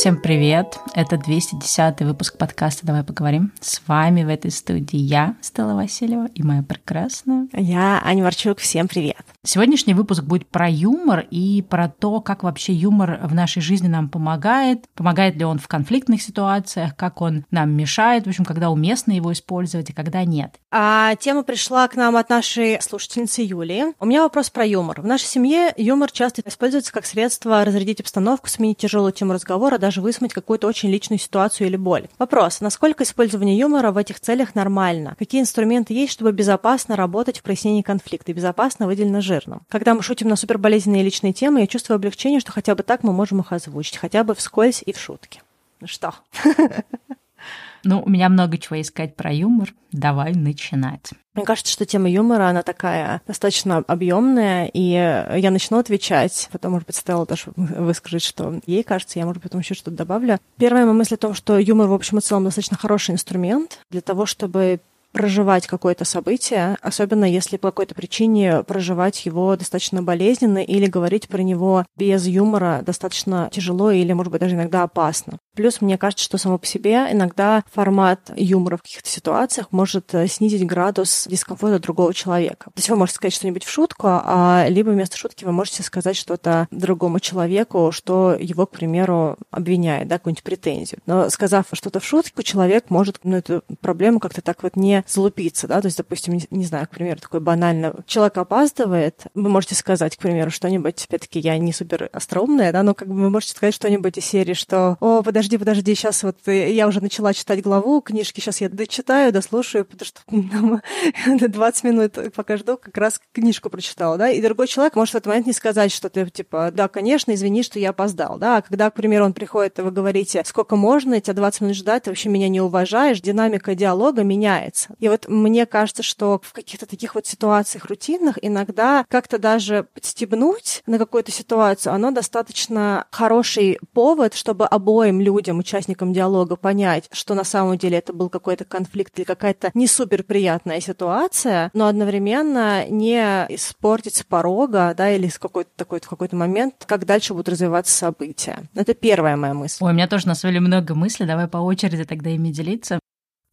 Всем привет! Это 210 выпуск подкаста «Давай поговорим». С вами в этой студии я, Стелла Васильева, и моя прекрасная... Я, Аня Марчук. Всем привет! Сегодняшний выпуск будет про юмор и про то, как вообще юмор в нашей жизни нам помогает, помогает ли он в конфликтных ситуациях, как он нам мешает, в общем, когда уместно его использовать и когда нет. А тема пришла к нам от нашей слушательницы Юлии. У меня вопрос про юмор. В нашей семье юмор часто используется как средство разрядить обстановку, сменить тяжелую тему разговора, даже высмыть какую-то очень личную ситуацию или боль. Вопрос, насколько использование юмора в этих целях нормально? Какие инструменты есть, чтобы безопасно работать в прояснении конфликта и безопасно выделено жирным? Когда мы шутим на суперболезненные личные темы, я чувствую облегчение, что хотя бы так мы можем их озвучить, хотя бы вскользь и в шутке. Ну что? Ну, у меня много чего искать про юмор. Давай начинать. Мне кажется, что тема юмора, она такая достаточно объемная, и я начну отвечать, потом, может быть, Стелла тоже выскажет, что ей кажется, я, может быть, потом еще что-то добавлю. Первая моя мысль о том, что юмор, в общем и целом, достаточно хороший инструмент для того, чтобы проживать какое-то событие, особенно если по какой-то причине проживать его достаточно болезненно или говорить про него без юмора достаточно тяжело или, может быть, даже иногда опасно. Плюс мне кажется, что само по себе иногда формат юмора в каких-то ситуациях может э, снизить градус дискомфорта другого человека. То есть вы можете сказать что-нибудь в шутку, а либо вместо шутки вы можете сказать что-то другому человеку, что его, к примеру, обвиняет, да, какую-нибудь претензию. Но сказав что-то в шутку, человек может ну, эту проблему как-то так вот не залупиться, да, то есть, допустим, не, не знаю, к примеру, такой банально, человек опаздывает, вы можете сказать, к примеру, что-нибудь, опять-таки, я не супер остроумная, да, но как бы вы можете сказать что-нибудь из серии, что, о, подожди, подожди, сейчас вот я уже начала читать главу книжки, сейчас я дочитаю, дослушаю, потому что 20 минут пока жду, как раз книжку прочитала, да, и другой человек может в этот момент не сказать, что ты, типа, да, конечно, извини, что я опоздал, да, а когда, к примеру, он приходит, вы говорите, сколько можно, тебя 20 минут ждать, ты вообще меня не уважаешь, динамика диалога меняется. И вот мне кажется, что в каких-то таких вот ситуациях рутинных иногда как-то даже подстебнуть на какую-то ситуацию, оно достаточно хороший повод, чтобы обоим людям, участникам диалога, понять, что на самом деле это был какой-то конфликт или какая-то не супер приятная ситуация, но одновременно не испортить с порога, да, или с какой-то такой в какой-то момент, как дальше будут развиваться события. Это первая моя мысль. Ой, у меня тоже на самом деле много мыслей, давай по очереди тогда ими делиться.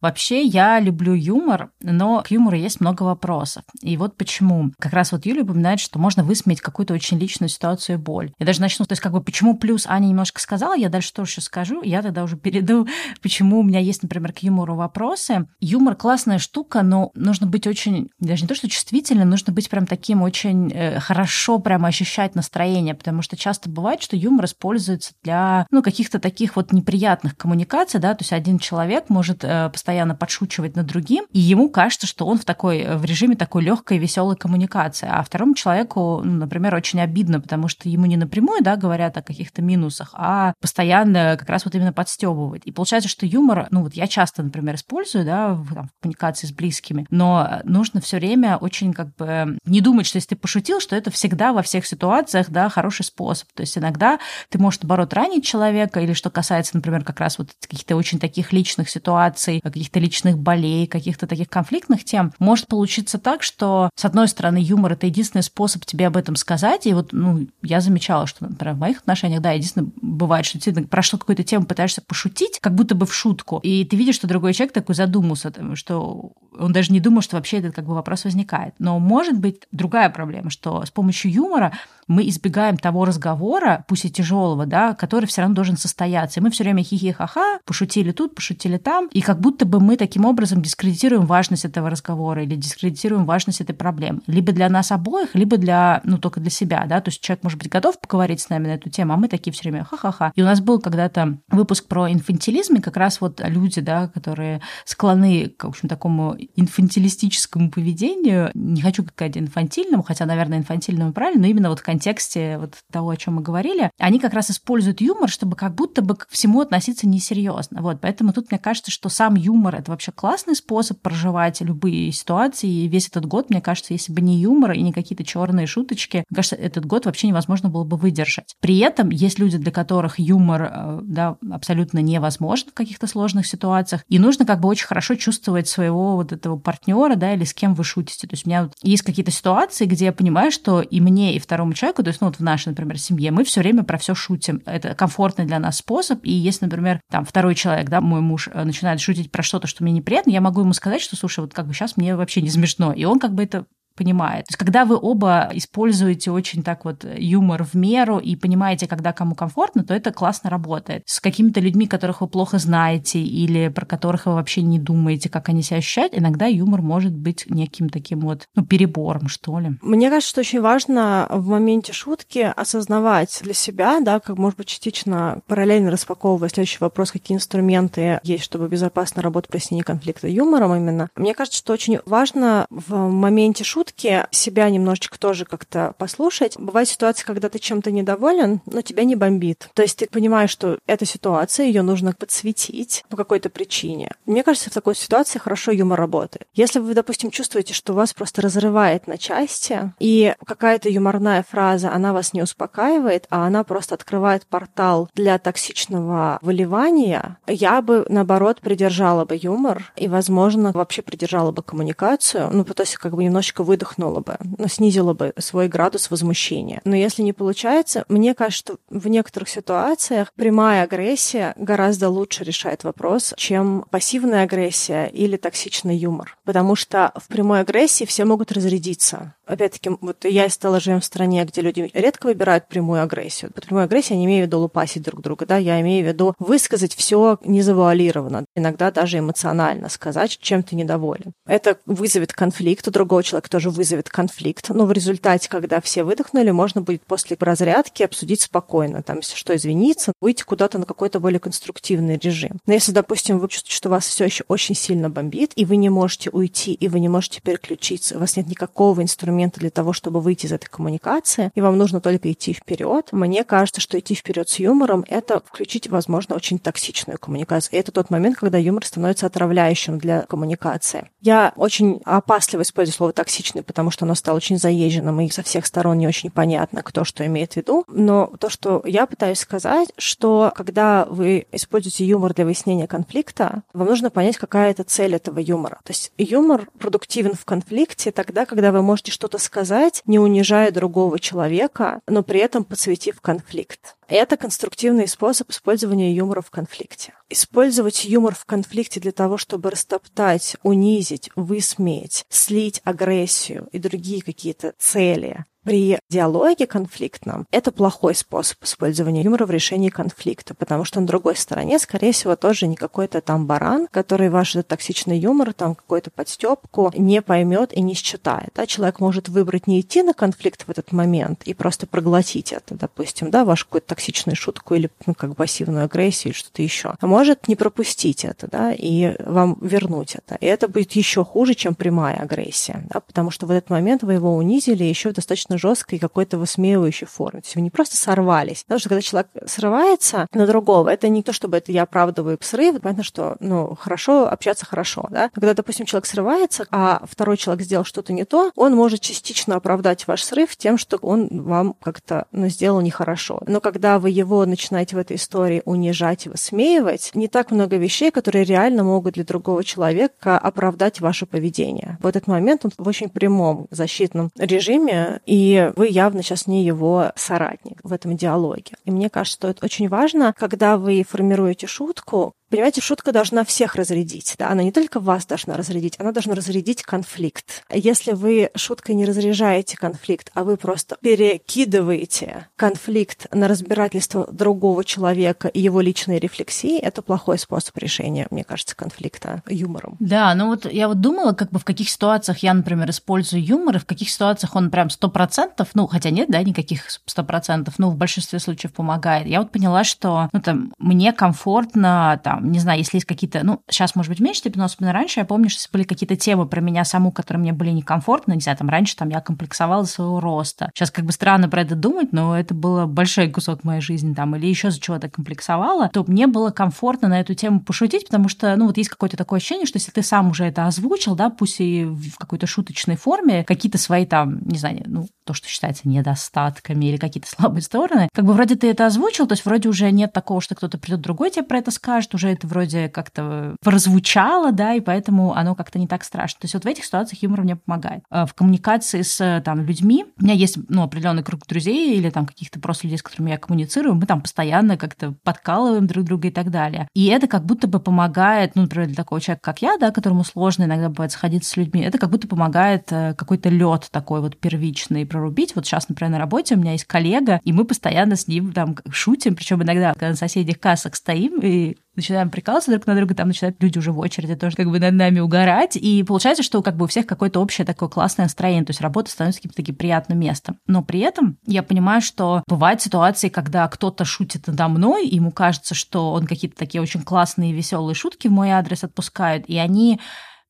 Вообще, я люблю юмор, но к юмору есть много вопросов. И вот почему. Как раз вот Юля упоминает, что можно высмеять какую-то очень личную ситуацию и боль. Я даже начну, то есть как бы почему плюс Аня немножко сказала, я дальше тоже еще скажу, я тогда уже перейду, почему у меня есть, например, к юмору вопросы. Юмор классная штука, но нужно быть очень, даже не то, что чувствительным, нужно быть прям таким очень э, хорошо прямо ощущать настроение, потому что часто бывает, что юмор используется для, ну, каких-то таких вот неприятных коммуникаций, да, то есть один человек может э, постоянно подшучивать над другим, и ему кажется, что он в такой в режиме такой легкой веселой коммуникации, а второму человеку, ну, например, очень обидно, потому что ему не напрямую, да, говорят о каких-то минусах, а постоянно как раз вот именно подстебывают. И получается, что юмор, ну вот я часто, например, использую, да, в, там, в коммуникации с близкими, но нужно все время очень как бы не думать, что если ты пошутил, что это всегда во всех ситуациях, да, хороший способ. То есть иногда ты можешь, наоборот, ранить человека, или что касается, например, как раз вот каких-то очень таких личных ситуаций, каких-то личных болей, каких-то таких конфликтных тем, может получиться так, что, с одной стороны, юмор — это единственный способ тебе об этом сказать, и вот, ну, я замечала, что, например, в моих отношениях, да, единственное, бывает, что ты про какую-то тему пытаешься пошутить, как будто бы в шутку, и ты видишь, что другой человек такой задумался, что он даже не думал, что вообще этот как бы вопрос возникает. Но может быть другая проблема, что с помощью юмора мы избегаем того разговора, пусть и тяжелого, да, который все равно должен состояться. И мы все время хихи-ха-ха, пошутили тут, пошутили там, и как будто бы мы таким образом дискредитируем важность этого разговора или дискредитируем важность этой проблемы. Либо для нас обоих, либо для, ну, только для себя, да, то есть человек может быть готов поговорить с нами на эту тему, а мы такие все время ха-ха-ха. И у нас был когда-то выпуск про инфантилизм, и как раз вот люди, да, которые склонны к, в общем, такому инфантилистическому поведению, не хочу сказать инфантильному, хотя, наверное, инфантильному правильно, но именно вот в контексте вот того, о чем мы говорили, они как раз используют юмор, чтобы как будто бы к всему относиться несерьезно. Вот, поэтому тут мне кажется, что сам юмор юмор — это вообще классный способ проживать любые ситуации. И весь этот год, мне кажется, если бы не юмор и не какие-то черные шуточки, мне кажется, этот год вообще невозможно было бы выдержать. При этом есть люди, для которых юмор э, да, абсолютно невозможен в каких-то сложных ситуациях, и нужно как бы очень хорошо чувствовать своего вот этого партнера, да, или с кем вы шутите. То есть у меня вот есть какие-то ситуации, где я понимаю, что и мне, и второму человеку, то есть, ну, вот в нашей, например, семье, мы все время про все шутим. Это комфортный для нас способ, и если, например, там второй человек, да, мой муж э, начинает шутить про что-то, что мне неприятно, я могу ему сказать, что, слушай, вот как бы сейчас мне вообще не смешно. И он как бы это понимает. То есть, когда вы оба используете очень так вот юмор в меру и понимаете, когда кому комфортно, то это классно работает. С какими-то людьми, которых вы плохо знаете или про которых вы вообще не думаете, как они себя ощущают, иногда юмор может быть неким таким вот ну, перебором, что ли. Мне кажется, что очень важно в моменте шутки осознавать для себя, да, как, может быть, частично параллельно распаковывая следующий вопрос, какие инструменты есть, чтобы безопасно работать при снятии конфликта юмором именно. Мне кажется, что очень важно в моменте шутки шутки себя немножечко тоже как-то послушать. Бывает ситуация, когда ты чем-то недоволен, но тебя не бомбит. То есть ты понимаешь, что эта ситуация, ее нужно подсветить по какой-то причине. Мне кажется, в такой ситуации хорошо юмор работает. Если вы, допустим, чувствуете, что вас просто разрывает на части, и какая-то юморная фраза, она вас не успокаивает, а она просто открывает портал для токсичного выливания, я бы, наоборот, придержала бы юмор и, возможно, вообще придержала бы коммуникацию, ну, то есть как бы немножечко вы выдохнула бы, ну, снизила бы свой градус возмущения. Но если не получается, мне кажется, что в некоторых ситуациях прямая агрессия гораздо лучше решает вопрос, чем пассивная агрессия или токсичный юмор. Потому что в прямой агрессии все могут разрядиться. Опять-таки, вот я и стала живем в стране, где люди редко выбирают прямую агрессию. Под прямой агрессией я не имею в виду лупасить друг друга, да, я имею в виду высказать все незавуалированно, иногда даже эмоционально сказать, чем ты недоволен. Это вызовет конфликт у другого человека, тоже вызовет конфликт. Но в результате, когда все выдохнули, можно будет после разрядки обсудить спокойно, там, если что, извиниться, выйти куда-то на какой-то более конструктивный режим. Но если, допустим, вы чувствуете, что вас все еще очень сильно бомбит, и вы не можете уйти, и вы не можете переключиться, у вас нет никакого инструмента для того, чтобы выйти из этой коммуникации, и вам нужно только идти вперед, мне кажется, что идти вперед с юмором — это включить, возможно, очень токсичную коммуникацию. И это тот момент, когда юмор становится отравляющим для коммуникации. Я очень опасливо использую слово «токсичный», потому что оно стало очень заезженным, и со всех сторон не очень понятно, кто что имеет в виду. Но то, что я пытаюсь сказать, что когда вы используете юмор для выяснения конфликта, вам нужно понять, какая это цель этого юмора. То есть юмор продуктивен в конфликте тогда, когда вы можете что-то сказать, не унижая другого человека, но при этом подсветив конфликт. Это конструктивный способ использования юмора в конфликте. Использовать юмор в конфликте для того, чтобы растоптать, унизить, высмеять, слить агрессию и другие какие-то цели при диалоге конфликтном это плохой способ использования юмора в решении конфликта, потому что на другой стороне, скорее всего, тоже не какой-то там баран, который ваш токсичный юмор, там какую-то подстепку не поймет и не считает. Да? Человек может выбрать не идти на конфликт в этот момент и просто проглотить это, допустим, да, вашу какую-то токсичную шутку или ну, как пассивную агрессию или что-то еще. А может не пропустить это, да, и вам вернуть это. И это будет еще хуже, чем прямая агрессия, да, потому что в этот момент вы его унизили еще достаточно жесткой какой-то высмеивающей форме. То есть вы не просто сорвались. Потому что когда человек срывается на другого, это не то, чтобы это я оправдываю срыв. Понятно, что ну, хорошо общаться хорошо. Да? Когда, допустим, человек срывается, а второй человек сделал что-то не то, он может частично оправдать ваш срыв тем, что он вам как-то ну, сделал нехорошо. Но когда вы его начинаете в этой истории унижать и высмеивать, не так много вещей, которые реально могут для другого человека оправдать ваше поведение. В этот момент он в очень прямом защитном режиме, и и вы явно сейчас не его соратник в этом диалоге. И мне кажется, что это очень важно, когда вы формируете шутку, Понимаете, шутка должна всех разрядить. Да? Она не только вас должна разрядить, она должна разрядить конфликт. Если вы шуткой не разряжаете конфликт, а вы просто перекидываете конфликт на разбирательство другого человека и его личные рефлексии, это плохой способ решения, мне кажется, конфликта юмором. Да, ну вот я вот думала, как бы в каких ситуациях я, например, использую юмор, и в каких ситуациях он прям сто процентов, ну, хотя нет, да, никаких сто процентов, но в большинстве случаев помогает. Я вот поняла, что ну, там, мне комфортно там там, не знаю, если есть какие-то, ну, сейчас, может быть, меньше степени, но особенно раньше, я помню, что были какие-то темы про меня саму, которые мне были некомфортны, не знаю, там, раньше там я комплексовала своего роста. Сейчас как бы странно про это думать, но это было большой кусок моей жизни там, или еще за чего-то комплексовала, то мне было комфортно на эту тему пошутить, потому что, ну, вот есть какое-то такое ощущение, что если ты сам уже это озвучил, да, пусть и в какой-то шуточной форме, какие-то свои там, не знаю, ну, то, что считается недостатками или какие-то слабые стороны, как бы вроде ты это озвучил, то есть вроде уже нет такого, что кто-то придет другой тебе про это скажет, уже это вроде как-то прозвучало, да, и поэтому оно как-то не так страшно. То есть вот в этих ситуациях юмор мне помогает. А в коммуникации с там людьми, у меня есть, ну, определенный круг друзей или там каких-то просто людей, с которыми я коммуницирую, мы там постоянно как-то подкалываем друг друга и так далее. И это как будто бы помогает, ну, например, для такого человека, как я, да, которому сложно иногда бывает сходиться с людьми, это как будто помогает э, какой-то лед такой вот первичный прорубить. Вот сейчас, например, на работе у меня есть коллега, и мы постоянно с ним там шутим, причем иногда, когда на соседних кассах стоим и начинаем прикалываться друг на друга, там начинают люди уже в очереди тоже как бы над нами угорать. И получается, что как бы у всех какое-то общее такое классное настроение, то есть работа становится каким-то таким приятным местом. Но при этом я понимаю, что бывают ситуации, когда кто-то шутит надо мной, и ему кажется, что он какие-то такие очень классные веселые шутки в мой адрес отпускает, и они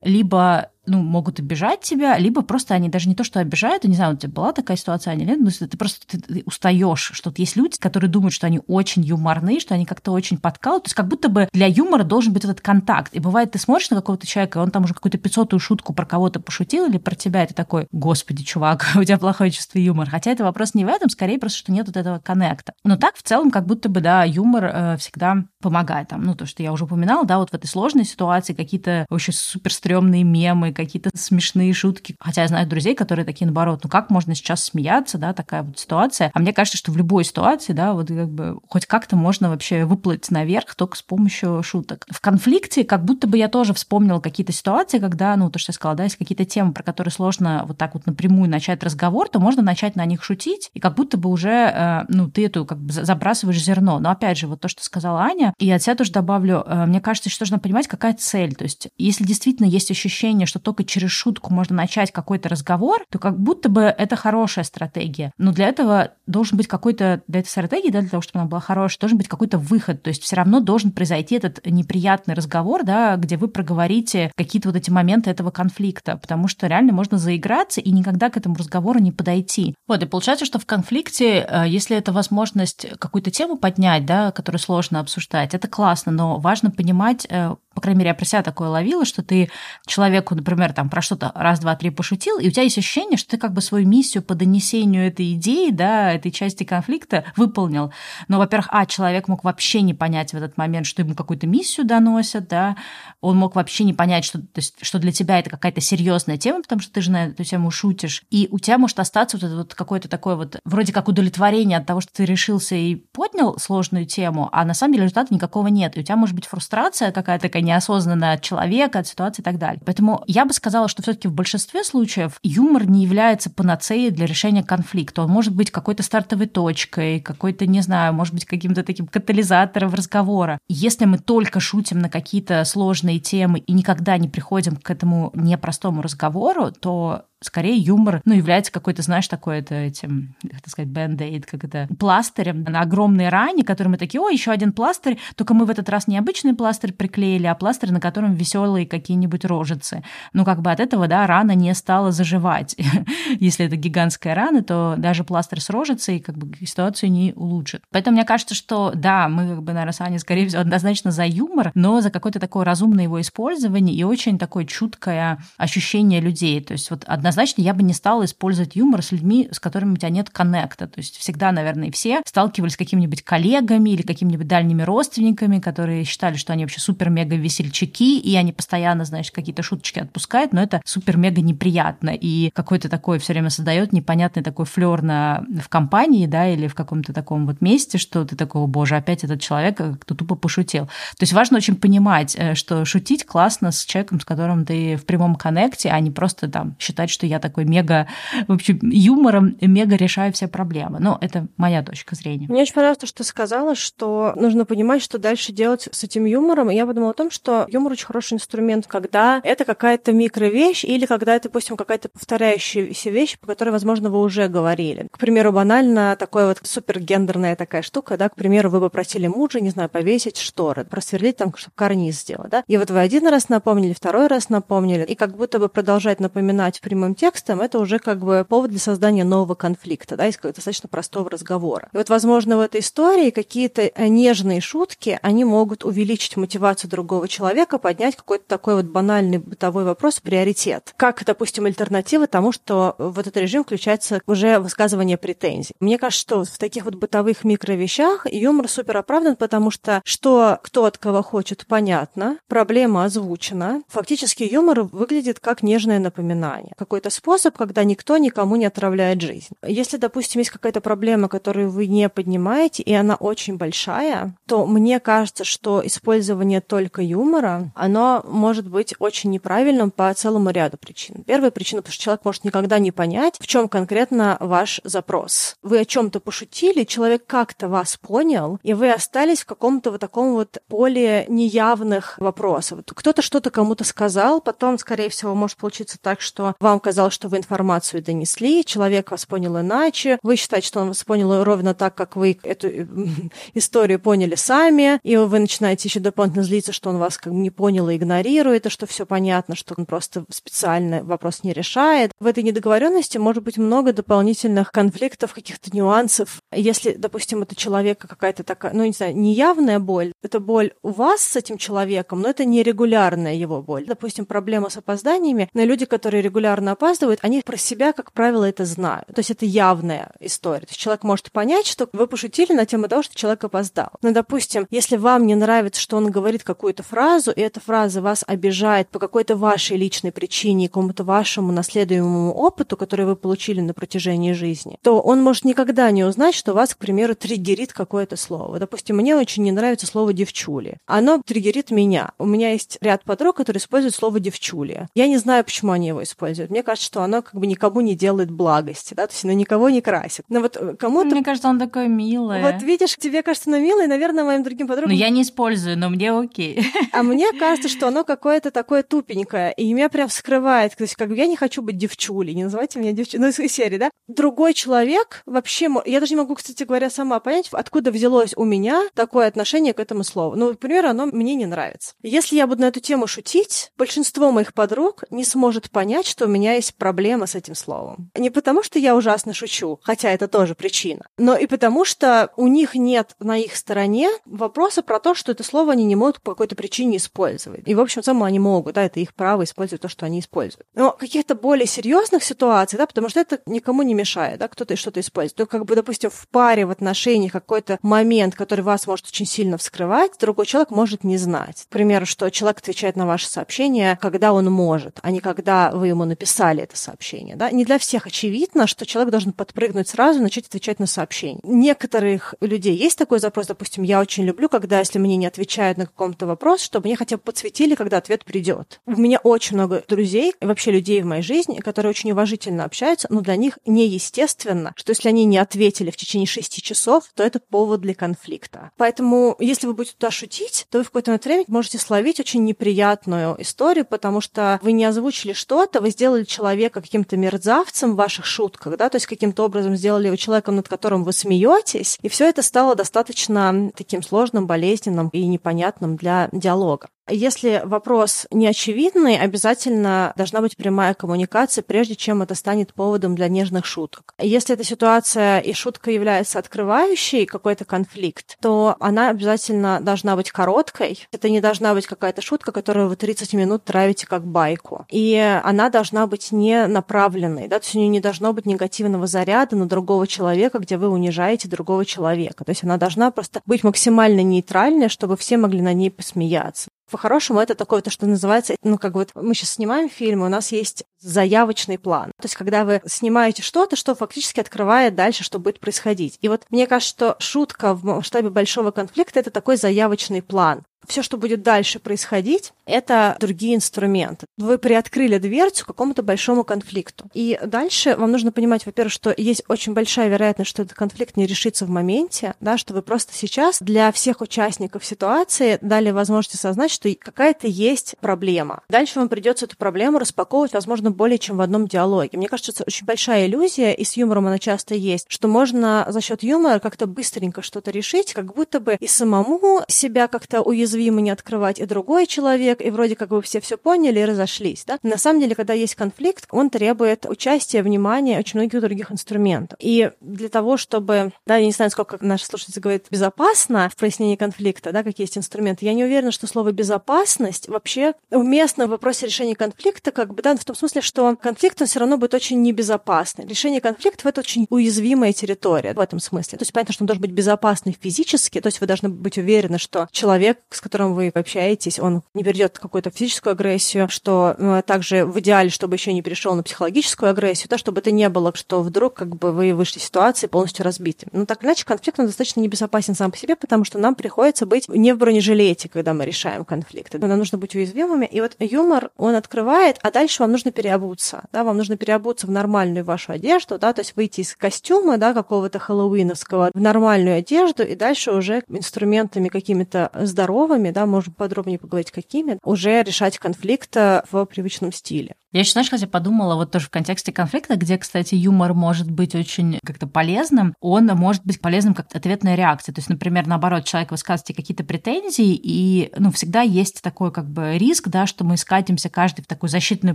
либо ну, могут обижать тебя, либо просто они даже не то, что обижают, я не знаю, у тебя была такая ситуация, или нет, но ты просто ты, ты устаешь, что есть люди, которые думают, что они очень юморные, что они как-то очень подкалывают, то есть как будто бы для юмора должен быть этот контакт. И бывает, ты смотришь на какого-то человека, и он там уже какую-то пятьсотую шутку про кого-то пошутил или про тебя, и ты такой, господи, чувак, у тебя плохое чувство юмора. Хотя это вопрос не в этом, скорее просто, что нет вот этого коннекта. Но так в целом как будто бы, да, юмор э, всегда помогает. Там, ну, то, что я уже упоминала, да, вот в этой сложной ситуации какие-то вообще супер стрёмные мемы, какие-то смешные шутки. Хотя я знаю друзей, которые такие, наоборот, ну как можно сейчас смеяться, да, такая вот ситуация. А мне кажется, что в любой ситуации, да, вот как бы хоть как-то можно вообще выплыть наверх только с помощью шуток. В конфликте как будто бы я тоже вспомнила какие-то ситуации, когда, ну, то, что я сказала, да, есть какие-то темы, про которые сложно вот так вот напрямую начать разговор, то можно начать на них шутить, и как будто бы уже, э, ну, ты эту как бы забрасываешь зерно. Но опять же, вот то, что сказала Аня, и от себя тоже добавлю, э, мне кажется, что нужно понимать, какая цель. То есть, если действительно есть ощущение, что только через шутку можно начать какой-то разговор, то как будто бы это хорошая стратегия. Но для этого должен быть какой-то, для этой стратегии, да, для того, чтобы она была хорошая, должен быть какой-то выход. То есть все равно должен произойти этот неприятный разговор, да, где вы проговорите какие-то вот эти моменты этого конфликта, потому что реально можно заиграться и никогда к этому разговору не подойти. Вот, и получается, что в конфликте, э, если это возможность какую-то тему поднять, да, которую сложно обсуждать, это классно, но важно понимать, э, по крайней мере, я про себя такое ловила, что ты человеку, например, там про что-то раз, два, три пошутил, и у тебя есть ощущение, что ты как бы свою миссию по донесению этой идеи, да, этой части конфликта выполнил. Но, во-первых, а, человек мог вообще не понять в этот момент, что ему какую-то миссию доносят, да, он мог вообще не понять, что, то есть, что для тебя это какая-то серьезная тема, потому что ты же на эту тему шутишь, и у тебя может остаться вот это вот какое-то такое вот, вроде как удовлетворение от того, что ты решился и поднял сложную тему, а на самом деле результата никакого нет, и у тебя может быть фрустрация какая-то такая неосознанно от человека, от ситуации и так далее. Поэтому я бы сказала, что все-таки в большинстве случаев юмор не является панацеей для решения конфликта. Он может быть какой-то стартовой точкой, какой-то, не знаю, может быть каким-то таким катализатором разговора. Если мы только шутим на какие-то сложные темы и никогда не приходим к этому непростому разговору, то скорее юмор, ну, является какой-то, знаешь, такой это этим, как это сказать, бенд как это, пластырем на огромной ране, который мы такие, о, еще один пластырь, только мы в этот раз не обычный пластырь приклеили, а пластырь, на котором веселые какие-нибудь рожицы. Ну, как бы от этого, да, рана не стала заживать. Если это гигантская рана, то даже пластырь с рожицей как бы ситуацию не улучшит. Поэтому мне кажется, что да, мы, как бы, наверное, с Аней, скорее всего, однозначно за юмор, но за какое-то такое разумное его использование и очень такое чуткое ощущение людей. То есть вот одна однозначно я бы не стала использовать юмор с людьми, с которыми у тебя нет коннекта. То есть всегда, наверное, все сталкивались с какими-нибудь коллегами или какими-нибудь дальними родственниками, которые считали, что они вообще супер-мега-весельчаки, и они постоянно, значит, какие-то шуточки отпускают, но это супер-мега неприятно. И какой-то такой все время создает непонятный такой флер на, в компании, да, или в каком-то таком вот месте, что ты такого, боже, опять этот человек кто тупо пошутил. То есть важно очень понимать, э, что шутить классно с человеком, с которым ты в прямом коннекте, а не просто там считать, что я такой мега, в общем, юмором мега решаю все проблемы. Но это моя точка зрения. Мне очень понравилось то, что ты сказала, что нужно понимать, что дальше делать с этим юмором. И я подумала о том, что юмор очень хороший инструмент, когда это какая-то микровещь или когда это, допустим, какая-то повторяющаяся вещь, по которой, возможно, вы уже говорили. К примеру, банально такое вот супергендерная такая штука, да, к примеру, вы попросили мужа, не знаю, повесить шторы, просверлить там, чтобы карниз сделать, да, и вот вы один раз напомнили, второй раз напомнили, и как будто бы продолжать напоминать прямым текстом, это уже как бы повод для создания нового конфликта, да, из достаточно простого разговора. И вот, возможно, в этой истории какие-то нежные шутки, они могут увеличить мотивацию другого человека, поднять какой-то такой вот банальный бытовой вопрос, приоритет. Как, допустим, альтернатива тому, что в этот режим включается уже высказывание претензий. Мне кажется, что в таких вот бытовых микровещах юмор супер оправдан, потому что что кто от кого хочет, понятно, проблема озвучена. Фактически юмор выглядит как нежное напоминание. Какой-то способ, когда никто никому не отравляет жизнь. Если, допустим, есть какая-то проблема, которую вы не поднимаете, и она очень большая, то мне кажется, что использование только юмора, оно может быть очень неправильным по целому ряду причин. Первая причина, потому что человек может никогда не понять, в чем конкретно ваш запрос. Вы о чем-то пошутили, человек как-то вас понял, и вы остались в каком-то вот таком вот поле неявных вопросов. Кто-то что-то кому-то сказал, потом, скорее всего, может получиться так, что вам казалось, что вы информацию донесли, человек вас понял иначе, вы считаете, что он вас понял ровно так, как вы эту э, историю поняли сами, и вы начинаете еще дополнительно злиться, что он вас как бы не понял и игнорирует, и что все понятно, что он просто специально вопрос не решает. В этой недоговоренности может быть много дополнительных конфликтов, каких-то нюансов. Если, допустим, это человека какая-то такая, ну, не знаю, неявная боль, это боль у вас с этим человеком, но это не регулярная его боль. Допустим, проблема с опозданиями, но люди, которые регулярно опаздывают, они про себя, как правило, это знают. То есть это явная история. То есть человек может понять, что вы пошутили на тему того, что человек опоздал. Но, допустим, если вам не нравится, что он говорит какую-то фразу, и эта фраза вас обижает по какой-то вашей личной причине, какому-то вашему наследуемому опыту, который вы получили на протяжении жизни, то он может никогда не узнать, что вас, к примеру, триггерит какое-то слово. Допустим, мне очень не нравится слово «девчули». Оно триггерит меня. У меня есть ряд подруг, которые используют слово «девчули». Я не знаю, почему они его используют. Мне кажется, что оно как бы никому не делает благости, да, то есть оно никого не красит. Но вот э, кому-то... Мне кажется, он такой милый. Вот видишь, тебе кажется, оно милое, наверное, моим другим подругам... Ну, я не использую, но мне окей. А мне кажется, что оно какое-то такое тупенькое, и меня прям вскрывает. То есть, как бы я не хочу быть девчулей, не называйте меня девчулей, ну, из серии, да? Другой человек вообще... Я даже не могу, кстати говоря, сама понять, откуда взялось у меня такое отношение к этому слову. Ну, например, оно мне не нравится. Если я буду на эту тему шутить, большинство моих подруг не сможет понять, что у меня есть проблема с этим словом. Не потому, что я ужасно шучу, хотя это тоже причина, но и потому, что у них нет на их стороне вопроса про то, что это слово они не могут по какой-то причине использовать. И, в общем, само они могут, да, это их право использовать то, что они используют. Но каких-то более серьезных ситуаций, да, потому что это никому не мешает, да, кто-то что-то использует. То, как бы, допустим, в паре, в отношениях какой-то момент, который вас может очень сильно вскрывать, другой человек может не знать. К примеру, что человек отвечает на ваше сообщение, когда он может, а не когда вы ему написали это сообщение. Да? Не для всех очевидно, что человек должен подпрыгнуть сразу и начать отвечать на сообщение. Некоторых людей есть такой запрос, допустим, я очень люблю, когда если мне не отвечают на каком-то вопрос, чтобы мне хотя бы подсветили, когда ответ придет. У меня очень много друзей, вообще людей в моей жизни, которые очень уважительно общаются, но для них неестественно, что если они не ответили в течение шести часов, то это повод для конфликта. Поэтому, если вы будете туда шутить, то вы в какой-то времени можете словить очень неприятную историю, потому что вы не озвучили что-то, вы сделали человека каким-то мерзавцем в ваших шутках, да, то есть каким-то образом сделали его человеком, над которым вы смеетесь, и все это стало достаточно таким сложным, болезненным и непонятным для диалога. Если вопрос неочевидный, обязательно должна быть прямая коммуникация, прежде чем это станет поводом для нежных шуток. Если эта ситуация и шутка является открывающей какой-то конфликт, то она обязательно должна быть короткой. Это не должна быть какая-то шутка, которую вы 30 минут травите как байку. И она должна быть не направленной, да, то есть у нее не должно быть негативного заряда на другого человека, где вы унижаете другого человека. То есть она должна просто быть максимально нейтральной, чтобы все могли на ней посмеяться. По-хорошему, это такое, то, что называется, ну, как вот мы сейчас снимаем фильмы, у нас есть заявочный план. То есть, когда вы снимаете что-то, что фактически открывает дальше, что будет происходить. И вот мне кажется, что шутка в масштабе большого конфликта — это такой заявочный план все, что будет дальше происходить, это другие инструменты. Вы приоткрыли дверцу какому-то большому конфликту. И дальше вам нужно понимать, во-первых, что есть очень большая вероятность, что этот конфликт не решится в моменте, да, что вы просто сейчас для всех участников ситуации дали возможность осознать, что какая-то есть проблема. Дальше вам придется эту проблему распаковывать, возможно, более чем в одном диалоге. Мне кажется, это очень большая иллюзия, и с юмором она часто есть, что можно за счет юмора как-то быстренько что-то решить, как будто бы и самому себя как-то уязвить уязвимо не открывать, и другой человек, и вроде как бы все все поняли и разошлись. Да? На самом деле, когда есть конфликт, он требует участия, внимания очень многих других инструментов. И для того, чтобы, да, я не знаю, сколько наши слушатели говорят безопасно в прояснении конфликта, да, какие есть инструменты, я не уверена, что слово безопасность вообще уместно в вопросе решения конфликта, как бы, да, в том смысле, что конфликт, он все равно будет очень небезопасный. Решение конфликтов — это очень уязвимая территория в этом смысле. То есть понятно, что он должен быть безопасный физически, то есть вы должны быть уверены, что человек, с которым вы общаетесь, он не перейдет в какую-то физическую агрессию, что ну, также в идеале, чтобы еще не перешел на психологическую агрессию, да, чтобы это не было, что вдруг как бы вы вышли из ситуации полностью разбитым. Ну, так иначе конфликт, он достаточно небезопасен сам по себе, потому что нам приходится быть не в бронежилете, когда мы решаем конфликты. Нам нужно быть уязвимыми. И вот юмор, он открывает, а дальше вам нужно переобуться. Да, вам нужно переобуться в нормальную вашу одежду, да, то есть выйти из костюма, да, какого-то хэллоуиновского в нормальную одежду, и дальше уже инструментами какими-то здоровыми темами, да, можем подробнее поговорить, какими, уже решать конфликт в привычном стиле. Я еще, знаешь, хотя подумала вот тоже в контексте конфликта, где, кстати, юмор может быть очень как-то полезным, он может быть полезным как ответная реакция. То есть, например, наоборот, человек высказывает какие-то претензии, и, ну, всегда есть такой как бы риск, да, что мы скатимся каждый в такую защитную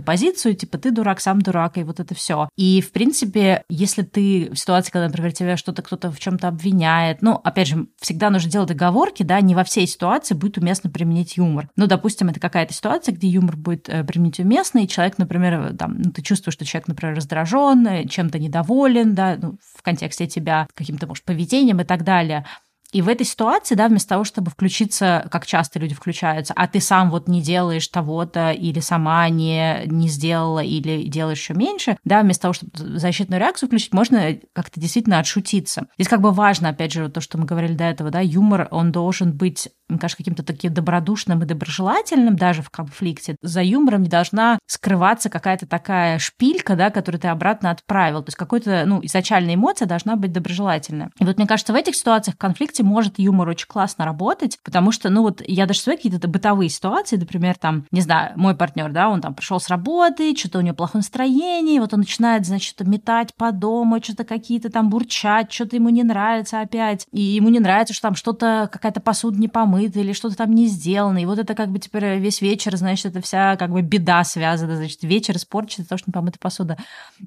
позицию, типа ты дурак, сам дурак, и вот это все. И, в принципе, если ты в ситуации, когда, например, тебя что-то кто-то в чем-то обвиняет, ну, опять же, всегда нужно делать оговорки, да, не во всей ситуации будет уместно применить юмор. Ну, допустим, это какая-то ситуация, где юмор будет э, применить уместно, и человек, например, там, ну, ты чувствуешь, что человек, например, раздражен, чем-то недоволен, да, ну, в контексте тебя, каким-то, может, поведением и так далее. И в этой ситуации, да, вместо того, чтобы включиться, как часто люди включаются, а ты сам вот не делаешь того-то, или сама не, не сделала, или делаешь еще меньше, да, вместо того, чтобы защитную реакцию включить, можно как-то действительно отшутиться. Здесь как бы важно, опять же, то, что мы говорили до этого, да, юмор, он должен быть мне кажется, каким-то таким добродушным и доброжелательным даже в конфликте. За юмором не должна скрываться какая-то такая шпилька, да, которую ты обратно отправил. То есть какой-то, ну, изначальная эмоция должна быть доброжелательная. И вот мне кажется, в этих ситуациях в конфликте может юмор очень классно работать, потому что, ну вот, я даже свои какие-то бытовые ситуации, например, там, не знаю, мой партнер, да, он там пришел с работы, что-то у него плохое настроение, вот он начинает, значит, метать по дому, что-то какие-то там бурчать, что-то ему не нравится опять, и ему не нравится, что там что-то, какая-то посуда не помыта или что-то там не сделано, и вот это как бы теперь весь вечер, значит, это вся как бы беда связана, значит, вечер испорчен того, что не помыта посуда.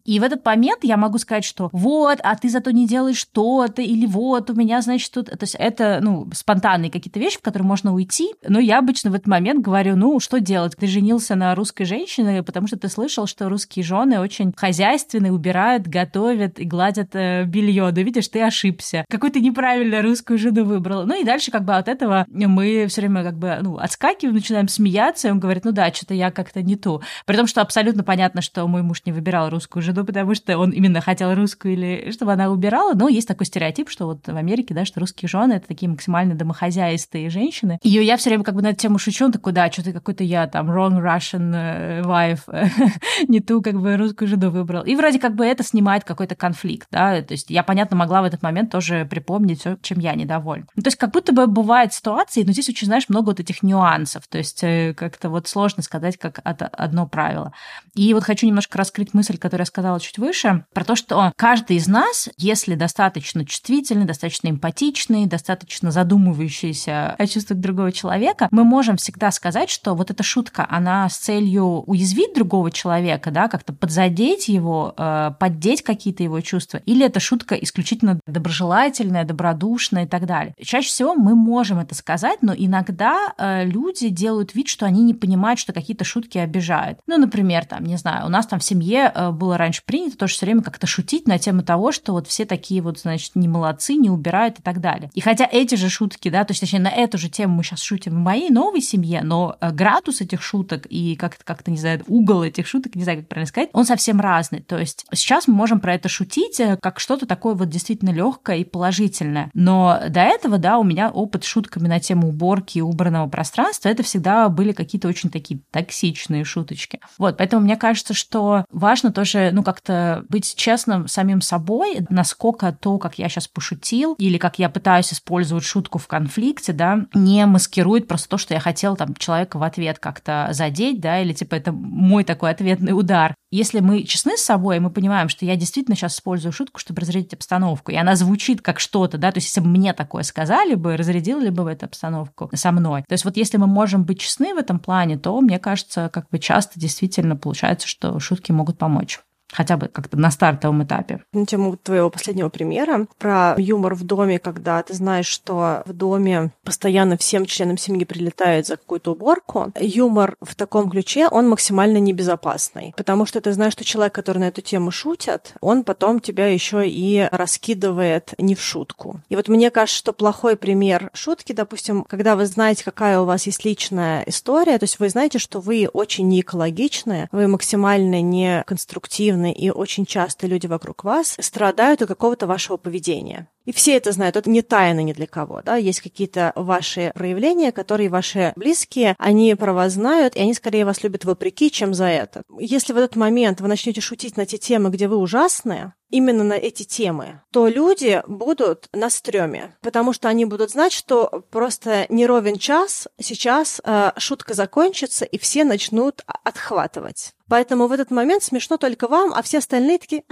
И в этот момент я могу сказать, что вот, а ты зато не делаешь что-то, или вот, у меня, значит, тут... То есть это, ну, спонтанные какие-то вещи, в которые можно уйти. Но я обычно в этот момент говорю, ну, что делать? Ты женился на русской женщине, потому что ты слышал, что русские жены очень хозяйственные, убирают, готовят и гладят э, белье. Да видишь, ты ошибся. Какую ты неправильно русскую жену выбрала. Ну и дальше как бы от этого мы все время как бы, ну, отскакиваем, начинаем смеяться, и он говорит, ну да, что-то я как-то не ту. При том, что абсолютно понятно, что мой муж не выбирал русскую жену, потому что он именно хотел русскую или чтобы она убирала, но есть такой стереотип, что вот в Америке, да, что русские жены это такие максимально домохозяйстые женщины. И я все время как бы на эту тему шучу, он такой, да, что-то какой-то я там wrong Russian э, wife, не ту как бы русскую жену выбрал. И вроде как бы это снимает какой-то конфликт, да, то есть я, понятно, могла в этот момент тоже припомнить все, чем я недовольна. То есть как будто бы бывают ситуации, но здесь очень, знаешь, много вот этих нюансов, то есть э, как-то вот сложно сказать, как одно правило. И вот хочу немножко раскрыть мысль, которую я сказала чуть выше, про то, что каждый из нас, если достаточно чувствительный, достаточно эмпатичный, достаточно задумывающиеся о чувствах другого человека, мы можем всегда сказать, что вот эта шутка, она с целью уязвить другого человека, да, как-то подзадеть его, э, поддеть какие-то его чувства, или эта шутка исключительно доброжелательная, добродушная и так далее. Чаще всего мы можем это сказать, сказать, но иногда э, люди делают вид, что они не понимают, что какие-то шутки обижают. Ну, например, там, не знаю, у нас там в семье э, было раньше принято тоже все время как-то шутить на тему того, что вот все такие вот, значит, не молодцы, не убирают и так далее. И хотя эти же шутки, да, то есть, точнее, на эту же тему мы сейчас шутим в моей новой семье, но э, градус этих шуток и как-то, как-то не знаю, угол этих шуток, не знаю, как правильно сказать, он совсем разный. То есть сейчас мы можем про это шутить э, как что-то такое вот действительно легкое и положительное. Но до этого, да, у меня опыт с шутками на тему уборки и убранного пространства, это всегда были какие-то очень такие токсичные шуточки. Вот, поэтому мне кажется, что важно тоже, ну, как-то быть честным самим собой, насколько то, как я сейчас пошутил, или как я пытаюсь использовать шутку в конфликте, да, не маскирует просто то, что я хотел там человека в ответ как-то задеть, да, или типа это мой такой ответный удар. Если мы честны с собой, мы понимаем, что я действительно сейчас использую шутку, чтобы разрядить обстановку, и она звучит как что-то, да, то есть если бы мне такое сказали бы, разрядили бы в эту обстановку со мной. То есть вот если мы можем быть честны в этом плане, то, мне кажется, как бы часто действительно получается, что шутки могут помочь хотя бы как-то на стартовом этапе. На тему твоего последнего примера про юмор в доме, когда ты знаешь, что в доме постоянно всем членам семьи прилетает за какую-то уборку, юмор в таком ключе, он максимально небезопасный, потому что ты знаешь, что человек, который на эту тему шутит, он потом тебя еще и раскидывает не в шутку. И вот мне кажется, что плохой пример шутки, допустим, когда вы знаете, какая у вас есть личная история, то есть вы знаете, что вы очень не экологичны, вы максимально не конструктивны, агрессивны, и очень часто люди вокруг вас страдают от какого-то вашего поведения. И все это знают, это не тайна ни для кого, да, есть какие-то ваши проявления, которые ваши близкие, они про вас знают, и они скорее вас любят вопреки, чем за это. Если в этот момент вы начнете шутить на те темы, где вы ужасные, именно на эти темы, то люди будут на стреме, потому что они будут знать, что просто не ровен час, сейчас э, шутка закончится, и все начнут отхватывать. Поэтому в этот момент смешно только вам, а все остальные такие,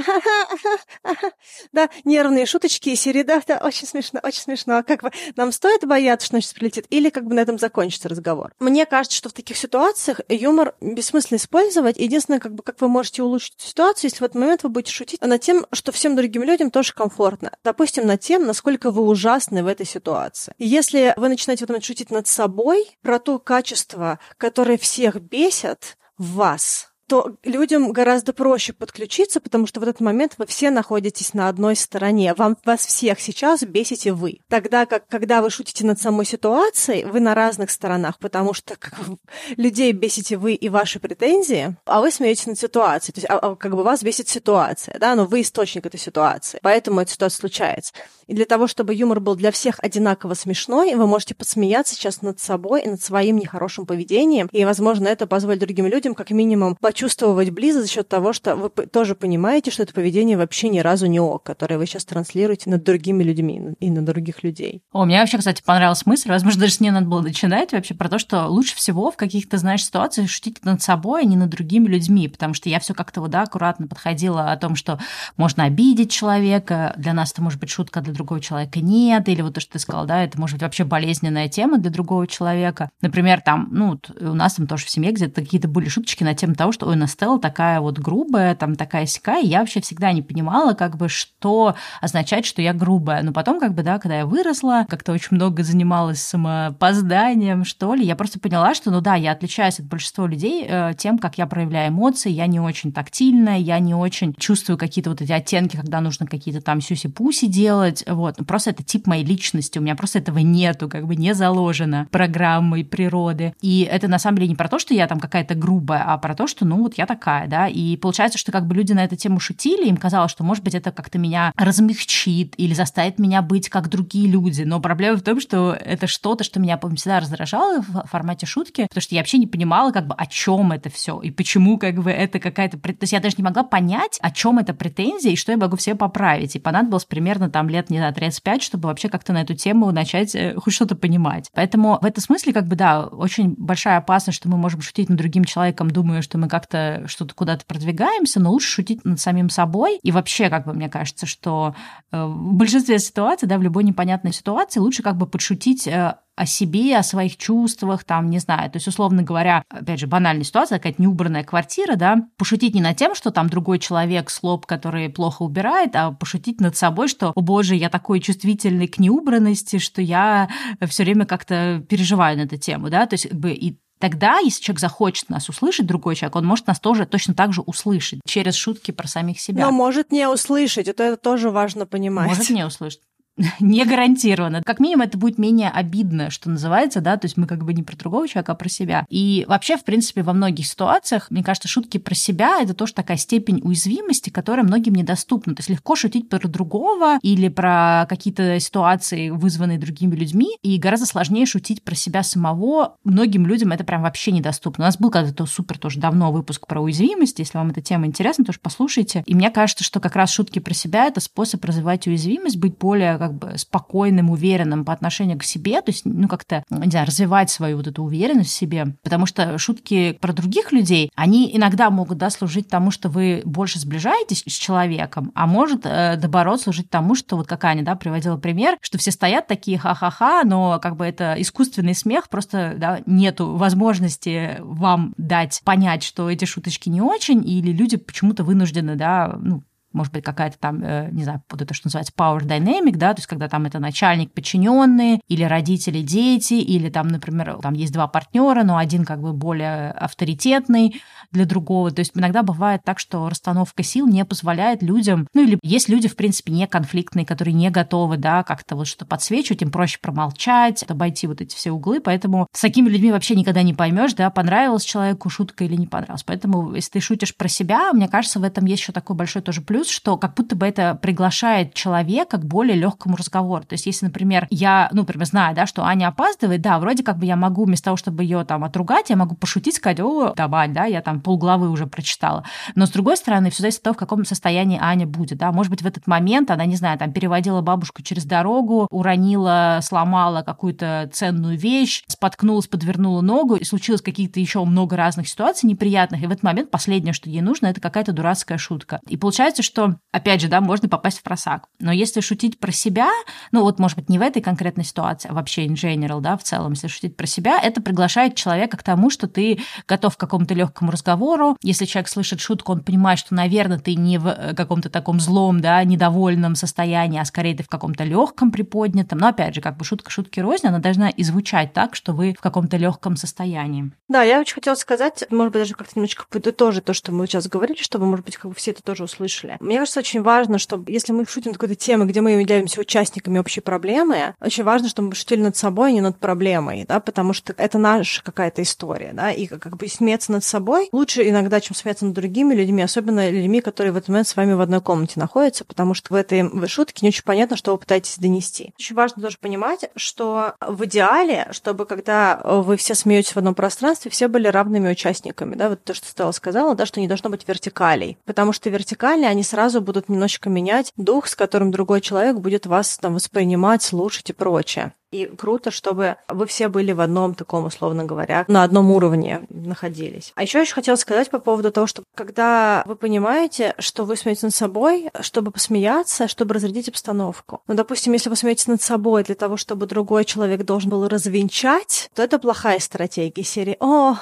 да, нервные шуточки и серии, да, да, очень смешно, очень смешно. А как бы нам стоит бояться, что сейчас прилетит, или как бы на этом закончится разговор? Мне кажется, что в таких ситуациях юмор бессмысленно использовать. Единственное, как бы, как вы можете улучшить ситуацию, если в этот момент вы будете шутить над тем, что всем другим людям тоже комфортно. Допустим, над тем, насколько вы ужасны в этой ситуации. Если вы начинаете в этот шутить над собой, про то качество, которое всех бесит в вас, то людям гораздо проще подключиться, потому что в этот момент вы все находитесь на одной стороне. Вам, вас всех сейчас бесите вы. Тогда как, когда вы шутите над самой ситуацией, вы на разных сторонах, потому что как, людей бесите вы и ваши претензии, а вы смеетесь над ситуацией. То есть а, а, как бы вас бесит ситуация, да, но вы источник этой ситуации. Поэтому эта ситуация случается. И для того, чтобы юмор был для всех одинаково смешной, вы можете посмеяться сейчас над собой и над своим нехорошим поведением. И, возможно, это позволит другим людям как минимум почувствовать близость за счет того, что вы тоже понимаете, что это поведение вообще ни разу не ок, которое вы сейчас транслируете над другими людьми и на других людей. О, мне вообще, кстати, понравилась мысль, возможно, даже с ней надо было начинать вообще про то, что лучше всего в каких-то, знаешь, ситуациях шутить над собой, а не над другими людьми, потому что я все как-то вот, да, аккуратно подходила о том, что можно обидеть человека, для нас это может быть шутка, для другого человека нет, или вот то, что ты сказал, да, это может быть вообще болезненная тема для другого человека. Например, там, ну, у нас там тоже в семье где-то какие-то были шуточки на тему того, что, ой, Настелла такая вот грубая, там такая сякая, я вообще всегда не понимала, как бы, что означает, что я грубая. Но потом, как бы, да, когда я выросла, как-то очень много занималась самопозданием, что ли, я просто поняла, что, ну да, я отличаюсь от большинства людей э, тем, как я проявляю эмоции, я не очень тактильная, я не очень чувствую какие-то вот эти оттенки, когда нужно какие-то там сюси-пуси делать, вот, просто это тип моей личности, у меня просто этого нету, как бы не заложено программой природы. И это на самом деле не про то, что я там какая-то грубая, а про то, что, ну, вот я такая, да, и получается, что как бы люди на эту тему шутили, им казалось, что, может быть, это как-то меня размягчит или заставит меня быть как другие люди, но проблема в том, что это что-то, что меня, по всегда раздражало в формате шутки, потому что я вообще не понимала, как бы, о чем это все и почему, как бы, это какая-то... То есть я даже не могла понять, о чем это претензия и что я могу все поправить. И понадобилось примерно там лет, не знаю, 35, чтобы вообще как-то на эту тему начать э, хоть что-то понимать. Поэтому в этом смысле, как бы, да, очень большая опасность, что мы можем шутить над другим человеком, думая, что мы как-то что-то куда-то продвигаемся, но лучше шутить над самим собой. И вообще, как бы, мне кажется, что э, в большинстве ситуаций, да, в любой непонятной ситуации лучше как бы подшутить э, о себе, о своих чувствах, там, не знаю, то есть, условно говоря, опять же, банальная ситуация, какая-то неубранная квартира, да, пошутить не над тем, что там другой человек, слоб, который плохо убирает, а пошутить над собой, что, о боже, я такой чувствительный к неубранности, что я все время как-то переживаю на эту тему, да, то есть, как бы, и Тогда, если человек захочет нас услышать, другой человек, он может нас тоже точно так же услышать через шутки про самих себя. Но может не услышать, это, это тоже важно понимать. Может не услышать. не гарантированно. Как минимум, это будет менее обидно, что называется, да, то есть мы как бы не про другого человека, а про себя. И вообще, в принципе, во многих ситуациях, мне кажется, шутки про себя — это тоже такая степень уязвимости, которая многим недоступна. То есть легко шутить про другого или про какие-то ситуации, вызванные другими людьми, и гораздо сложнее шутить про себя самого. Многим людям это прям вообще недоступно. У нас был когда-то супер тоже давно выпуск про уязвимость, если вам эта тема интересна, тоже послушайте. И мне кажется, что как раз шутки про себя — это способ развивать уязвимость, быть более как бы спокойным, уверенным по отношению к себе, то есть, ну, как-то, не знаю, развивать свою вот эту уверенность в себе, потому что шутки про других людей, они иногда могут, да, служить тому, что вы больше сближаетесь с человеком, а может, э, наоборот, служить тому, что вот как Аня, да, приводила пример, что все стоят такие ха-ха-ха, но как бы это искусственный смех, просто, да, нету возможности вам дать понять, что эти шуточки не очень, или люди почему-то вынуждены, да, ну, может быть, какая-то там, э, не знаю, вот это, что называется power dynamic, да, то есть когда там это начальник, подчиненные, или родители, дети, или там, например, там есть два партнера, но один как бы более авторитетный для другого. То есть иногда бывает так, что расстановка сил не позволяет людям, ну или есть люди, в принципе, не конфликтные, которые не готовы, да, как-то вот что подсвечивать, им проще промолчать, обойти вот эти все углы, поэтому с такими людьми вообще никогда не поймешь, да, понравилась человеку шутка или не понравилась. Поэтому если ты шутишь про себя, мне кажется, в этом есть еще такой большой тоже плюс, плюс, что как будто бы это приглашает человека к более легкому разговору. То есть, если, например, я, ну, например, знаю, да, что Аня опаздывает, да, вроде как бы я могу вместо того, чтобы ее там отругать, я могу пошутить, сказать, о, давай, да, я там полглавы уже прочитала. Но с другой стороны, все зависит от того, в каком состоянии Аня будет, да. Может быть, в этот момент она, не знаю, там переводила бабушку через дорогу, уронила, сломала какую-то ценную вещь, споткнулась, подвернула ногу, и случилось какие-то еще много разных ситуаций неприятных, и в этот момент последнее, что ей нужно, это какая-то дурацкая шутка. И получается, что что, опять же, да, можно попасть в просак. Но если шутить про себя, ну вот, может быть, не в этой конкретной ситуации, а вообще in general, да, в целом, если шутить про себя, это приглашает человека к тому, что ты готов к какому-то легкому разговору. Если человек слышит шутку, он понимает, что, наверное, ты не в э, каком-то таком злом, да, недовольном состоянии, а скорее ты в каком-то легком приподнятом. Но опять же, как бы шутка шутки рознь, она должна и звучать так, что вы в каком-то легком состоянии. Да, я очень хотела сказать, может быть, даже как-то немножечко подытожить то, что мы сейчас говорили, чтобы, может быть, как бы все это тоже услышали. Мне кажется, очень важно, чтобы, если мы шутим какой-то темы, где мы являемся участниками общей проблемы, очень важно, чтобы мы шутили над собой, а не над проблемой, да, потому что это наша какая-то история, да, и как бы смеяться над собой лучше иногда, чем смеяться над другими людьми, особенно людьми, которые в этот момент с вами в одной комнате находятся, потому что в этой шутке не очень понятно, что вы пытаетесь донести. Очень важно тоже понимать, что в идеале, чтобы когда вы все смеетесь в одном пространстве, все были равными участниками, да, вот то, что Стелла сказала, да, что не должно быть вертикалей, потому что вертикали, они сразу будут немножечко менять дух, с которым другой человек будет вас там воспринимать, слушать и прочее. И круто, чтобы вы все были в одном таком, условно говоря, на одном уровне находились. А еще я еще хотела сказать по поводу того, что когда вы понимаете, что вы смеетесь над собой, чтобы посмеяться, чтобы разрядить обстановку. Ну, допустим, если вы смеетесь над собой для того, чтобы другой человек должен был развенчать, то это плохая стратегия серии «О,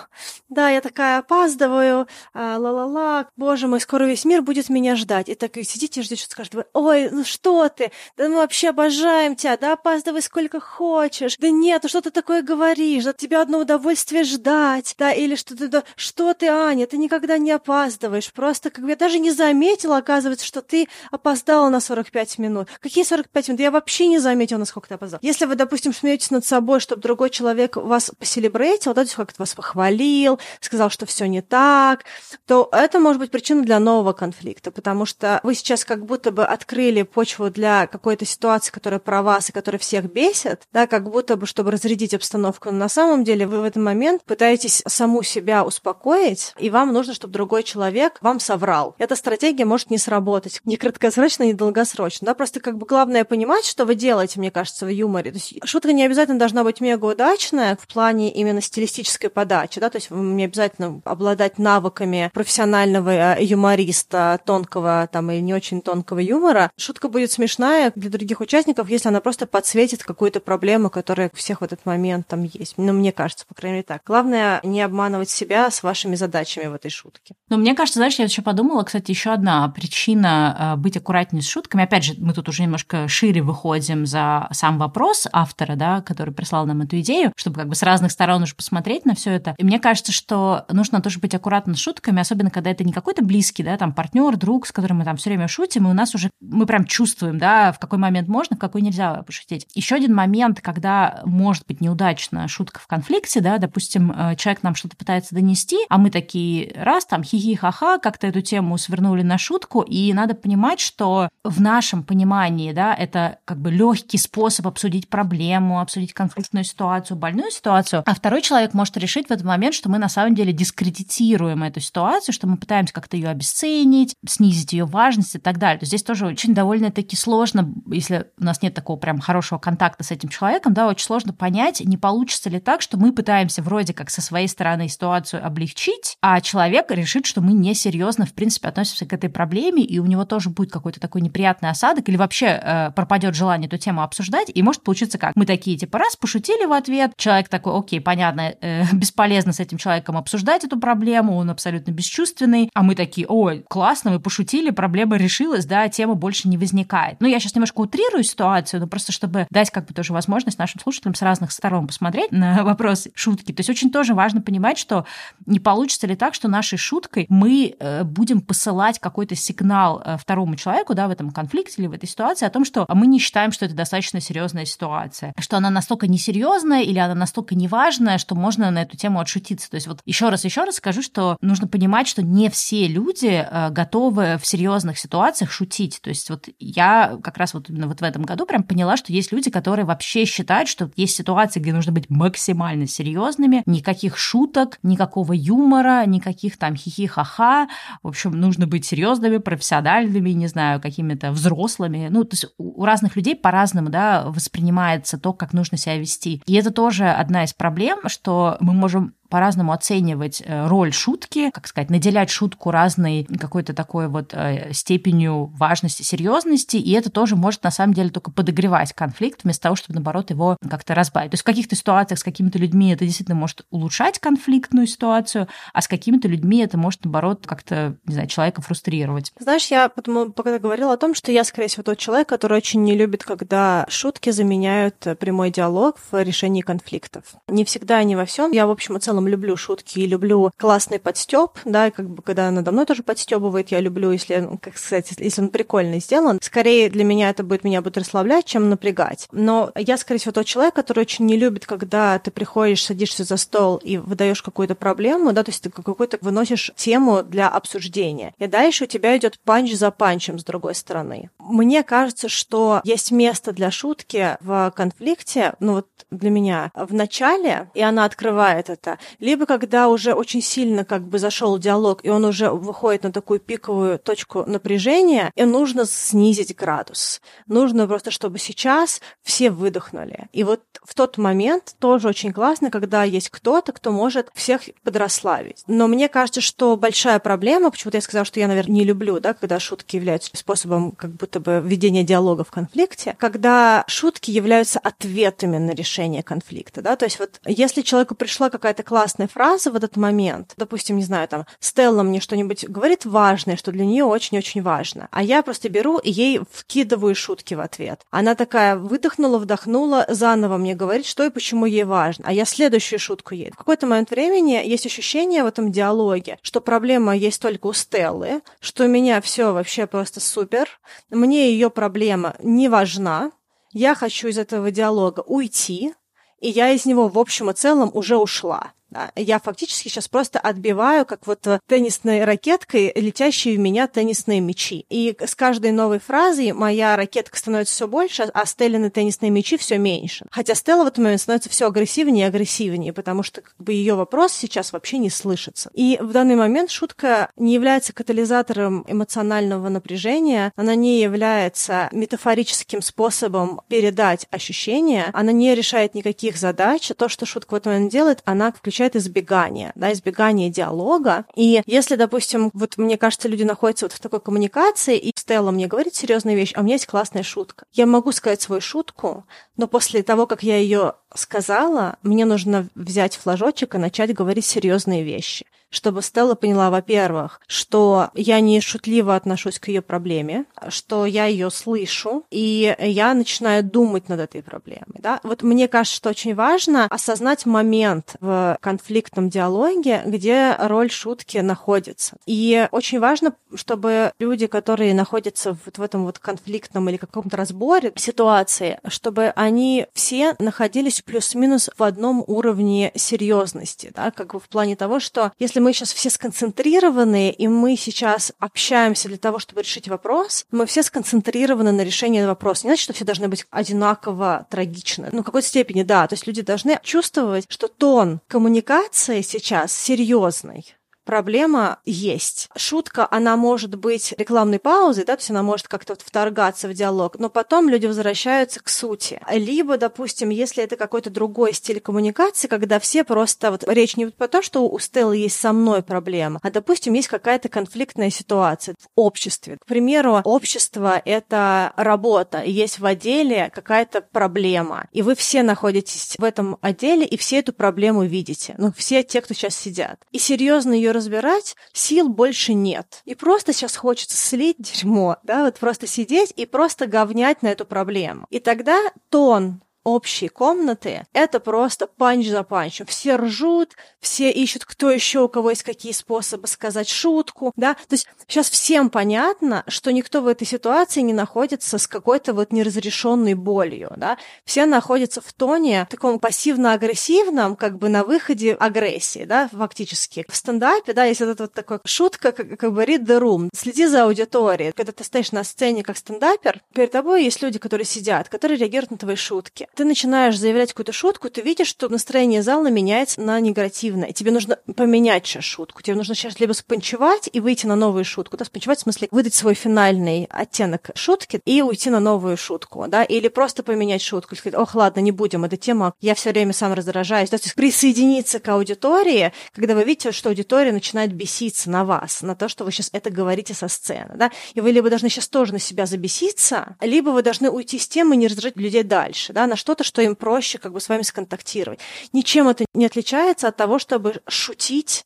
да, я такая опаздываю, а, ла-ла-ла, боже мой, скоро весь мир будет меня ждать». И так и сидите и ждете, что скажет «Ой, ну что ты? Да мы вообще обожаем тебя, да опаздывай сколько хочешь» хочешь. Да нет, ну что ты такое говоришь? От тебя одно удовольствие ждать. Да, или что ты, да, что ты, Аня, ты никогда не опаздываешь. Просто как бы я даже не заметила, оказывается, что ты опоздала на 45 минут. Какие 45 минут? Я вообще не заметила, насколько ты опоздала. Если вы, допустим, смеетесь над собой, чтобы другой человек вас поселебрейтил, да, то есть как-то вас похвалил, сказал, что все не так, то это может быть причина для нового конфликта, потому что вы сейчас как будто бы открыли почву для какой-то ситуации, которая про вас и которая всех бесит, да, как будто бы, чтобы разрядить обстановку. Но на самом деле вы в этот момент пытаетесь саму себя успокоить, и вам нужно, чтобы другой человек вам соврал. Эта стратегия может не сработать ни краткосрочно, ни долгосрочно. Да, просто как бы главное понимать, что вы делаете, мне кажется, в юморе. То есть шутка не обязательно должна быть мега удачная в плане именно стилистической подачи, да, то есть вам не обязательно обладать навыками профессионального э, юмориста, тонкого там или не очень тонкого юмора. Шутка будет смешная для других участников, если она просто подсветит какую-то проблему проблему, которая у всех в этот момент там есть. Ну, мне кажется, по крайней мере, так. Главное не обманывать себя с вашими задачами в этой шутке. Ну, мне кажется, знаешь, я еще подумала, кстати, еще одна причина э, быть аккуратнее с шутками. Опять же, мы тут уже немножко шире выходим за сам вопрос автора, да, который прислал нам эту идею, чтобы как бы с разных сторон уже посмотреть на все это. И мне кажется, что нужно тоже быть аккуратным с шутками, особенно когда это не какой-то близкий, да, там партнер, друг, с которым мы там все время шутим, и у нас уже мы прям чувствуем, да, в какой момент можно, в какой нельзя пошутить. Еще один момент, когда может быть неудачно шутка в конфликте, да, допустим, э, человек нам что-то пытается донести, а мы такие раз там хихи-ха-ха, как-то эту тему свернули на шутку, и надо понимать, что в нашем понимании, да, это как бы легкий способ обсудить проблему, обсудить конфликтную ситуацию, больную ситуацию, а второй человек может решить в этот момент, что мы на самом деле дискредитируем эту ситуацию, что мы пытаемся как-то ее обесценить, снизить ее важность и так далее. То здесь тоже очень довольно-таки сложно, если у нас нет такого прям хорошего контакта с этим человеком, да, очень сложно понять, не получится ли так, что мы пытаемся вроде как со своей стороны ситуацию облегчить, а человек решит, что мы несерьезно, в принципе, относимся к этой проблеме, и у него тоже будет какой-то такой неприятный осадок, или вообще э, пропадет желание эту тему обсуждать, и может получиться как? Мы такие, типа, раз, пошутили в ответ, человек такой, окей, понятно, э, бесполезно с этим человеком обсуждать эту проблему, он абсолютно бесчувственный, а мы такие, ой, классно, мы пошутили, проблема решилась, да, тема больше не возникает. Ну, я сейчас немножко утрирую ситуацию, но просто чтобы дать как бы тоже возможность нашим слушателям с разных сторон посмотреть на вопрос шутки. То есть очень тоже важно понимать, что не получится ли так, что нашей шуткой мы э, будем посылать какой-то сигнал э, второму человеку, да, в этом конфликте или в этой ситуации о том, что мы не считаем, что это достаточно серьезная ситуация, что она настолько несерьезная или она настолько неважная, что можно на эту тему отшутиться. То есть вот еще раз, еще раз скажу, что нужно понимать, что не все люди э, готовы в серьезных ситуациях шутить. То есть вот я как раз вот именно вот в этом году прям поняла, что есть люди, которые вообще считают, что есть ситуации, где нужно быть максимально серьезными, никаких шуток, никакого юмора, никаких там хихи-ха-ха. В общем, нужно быть серьезными, профессиональными, не знаю, какими-то взрослыми. Ну, то есть у разных людей по-разному, да, воспринимается то, как нужно себя вести. И это тоже одна из проблем, что мы можем по-разному оценивать э, роль шутки, как сказать, наделять шутку разной какой-то такой вот э, степенью важности, серьезности, и это тоже может на самом деле только подогревать конфликт вместо того, чтобы наоборот его как-то разбавить. То есть в каких-то ситуациях с какими-то людьми это действительно может улучшать конфликтную ситуацию, а с какими-то людьми это может наоборот как-то, не знаю, человека фрустрировать. Знаешь, я потому, когда говорила о том, что я, скорее всего, тот человек, который очень не любит, когда шутки заменяют прямой диалог в решении конфликтов. Не всегда, не во всем. Я, в общем и целом целом люблю шутки и люблю классный подстеп, да, как бы когда надо мной тоже подстебывает, я люблю, если, ну, как сказать, если он прикольно сделан. Скорее для меня это будет меня будет расслаблять, чем напрягать. Но я, скорее всего, тот человек, который очень не любит, когда ты приходишь, садишься за стол и выдаешь какую-то проблему, да, то есть ты какую-то выносишь тему для обсуждения. И дальше у тебя идет панч за панчем с другой стороны. Мне кажется, что есть место для шутки в конфликте, ну вот для меня в начале, и она открывает это, либо когда уже очень сильно как бы зашел диалог, и он уже выходит на такую пиковую точку напряжения, и нужно снизить градус. Нужно просто, чтобы сейчас все выдохнули. И вот в тот момент тоже очень классно, когда есть кто-то, кто может всех подрасслабить. Но мне кажется, что большая проблема, почему-то я сказала, что я, наверное, не люблю, да, когда шутки являются способом как будто бы ведения диалога в конфликте, когда шутки являются ответами на решение конфликта, да, то есть вот если человеку пришла какая-то классная фраза в этот момент, допустим, не знаю, там, Стелла мне что-нибудь говорит важное, что для нее очень-очень важно, а я просто беру и ей вкидываю шутки в ответ. Она такая выдохнула, вдохнула, заново мне говорит, что и почему ей важно, а я следующую шутку ей. В какой-то момент времени есть ощущение в этом диалоге, что проблема есть только у Стеллы, что у меня все вообще просто супер, мне ее проблема не важна, я хочу из этого диалога уйти, и я из него в общем и целом уже ушла. Я фактически сейчас просто отбиваю, как вот э, теннисной ракеткой, летящие в меня теннисные мячи. И с каждой новой фразой моя ракетка становится все больше, а Стеллины теннисные мячи все меньше. Хотя Стелла в этот момент становится все агрессивнее и агрессивнее, потому что как бы ее вопрос сейчас вообще не слышится. И в данный момент шутка не является катализатором эмоционального напряжения, она не является метафорическим способом передать ощущения, она не решает никаких задач. То, что шутка в этот момент делает, она включает означает избегание, да, избегание диалога. И если, допустим, вот мне кажется, люди находятся вот в такой коммуникации, и Стелла мне говорит серьезную вещь, а у меня есть классная шутка. Я могу сказать свою шутку, но после того, как я ее сказала, мне нужно взять флажочек и начать говорить серьезные вещи чтобы Стелла поняла, во-первых, что я не шутливо отношусь к ее проблеме, что я ее слышу, и я начинаю думать над этой проблемой. Да? Вот мне кажется, что очень важно осознать момент в конфликтном диалоге, где роль шутки находится. И очень важно, чтобы люди, которые находятся вот в этом вот конфликтном или каком-то разборе ситуации, чтобы они все находились плюс-минус в одном уровне серьезности, да, как бы в плане того, что если мы сейчас все сконцентрированы, и мы сейчас общаемся для того, чтобы решить вопрос, мы все сконцентрированы на решении вопроса. Не значит, что все должны быть одинаково трагичны. Ну, в какой-то степени, да. То есть люди должны чувствовать, что тон коммуникации сейчас серьезный проблема есть. Шутка, она может быть рекламной паузой, да, то есть она может как-то вторгаться в диалог, но потом люди возвращаются к сути. Либо, допустим, если это какой-то другой стиль коммуникации, когда все просто, вот речь не про то, что у Стеллы есть со мной проблема, а, допустим, есть какая-то конфликтная ситуация в обществе. К примеру, общество — это работа, и есть в отделе какая-то проблема, и вы все находитесь в этом отделе, и все эту проблему видите. Ну, все те, кто сейчас сидят. И серьезно ее разбирать сил больше нет. И просто сейчас хочется слить дерьмо, да, вот просто сидеть и просто говнять на эту проблему. И тогда тон общей комнаты, это просто панч за панчем. Все ржут, все ищут, кто еще, у кого есть какие способы сказать шутку, да. То есть сейчас всем понятно, что никто в этой ситуации не находится с какой-то вот неразрешенной болью, да. Все находятся в тоне таком пассивно-агрессивном, как бы на выходе агрессии, да, фактически. В стендапе, да, есть вот эта вот такая шутка, как, как бы read the room, следи за аудиторией. Когда ты стоишь на сцене как стендапер, перед тобой есть люди, которые сидят, которые реагируют на твои шутки ты начинаешь заявлять какую-то шутку, ты видишь, что настроение зала меняется на негативное. Тебе нужно поменять сейчас шутку. Тебе нужно сейчас либо спончевать и выйти на новую шутку. Да, спончевать в смысле выдать свой финальный оттенок шутки и уйти на новую шутку. Да, или просто поменять шутку. Или сказать, ох, ладно, не будем, эта тема, я все время сам раздражаюсь. Да, то есть присоединиться к аудитории, когда вы видите, что аудитория начинает беситься на вас, на то, что вы сейчас это говорите со сцены. Да? И вы либо должны сейчас тоже на себя забеситься, либо вы должны уйти с темы и не раздражать людей дальше. Да? На что-то, что им проще как бы с вами сконтактировать. Ничем это не отличается от того, чтобы шутить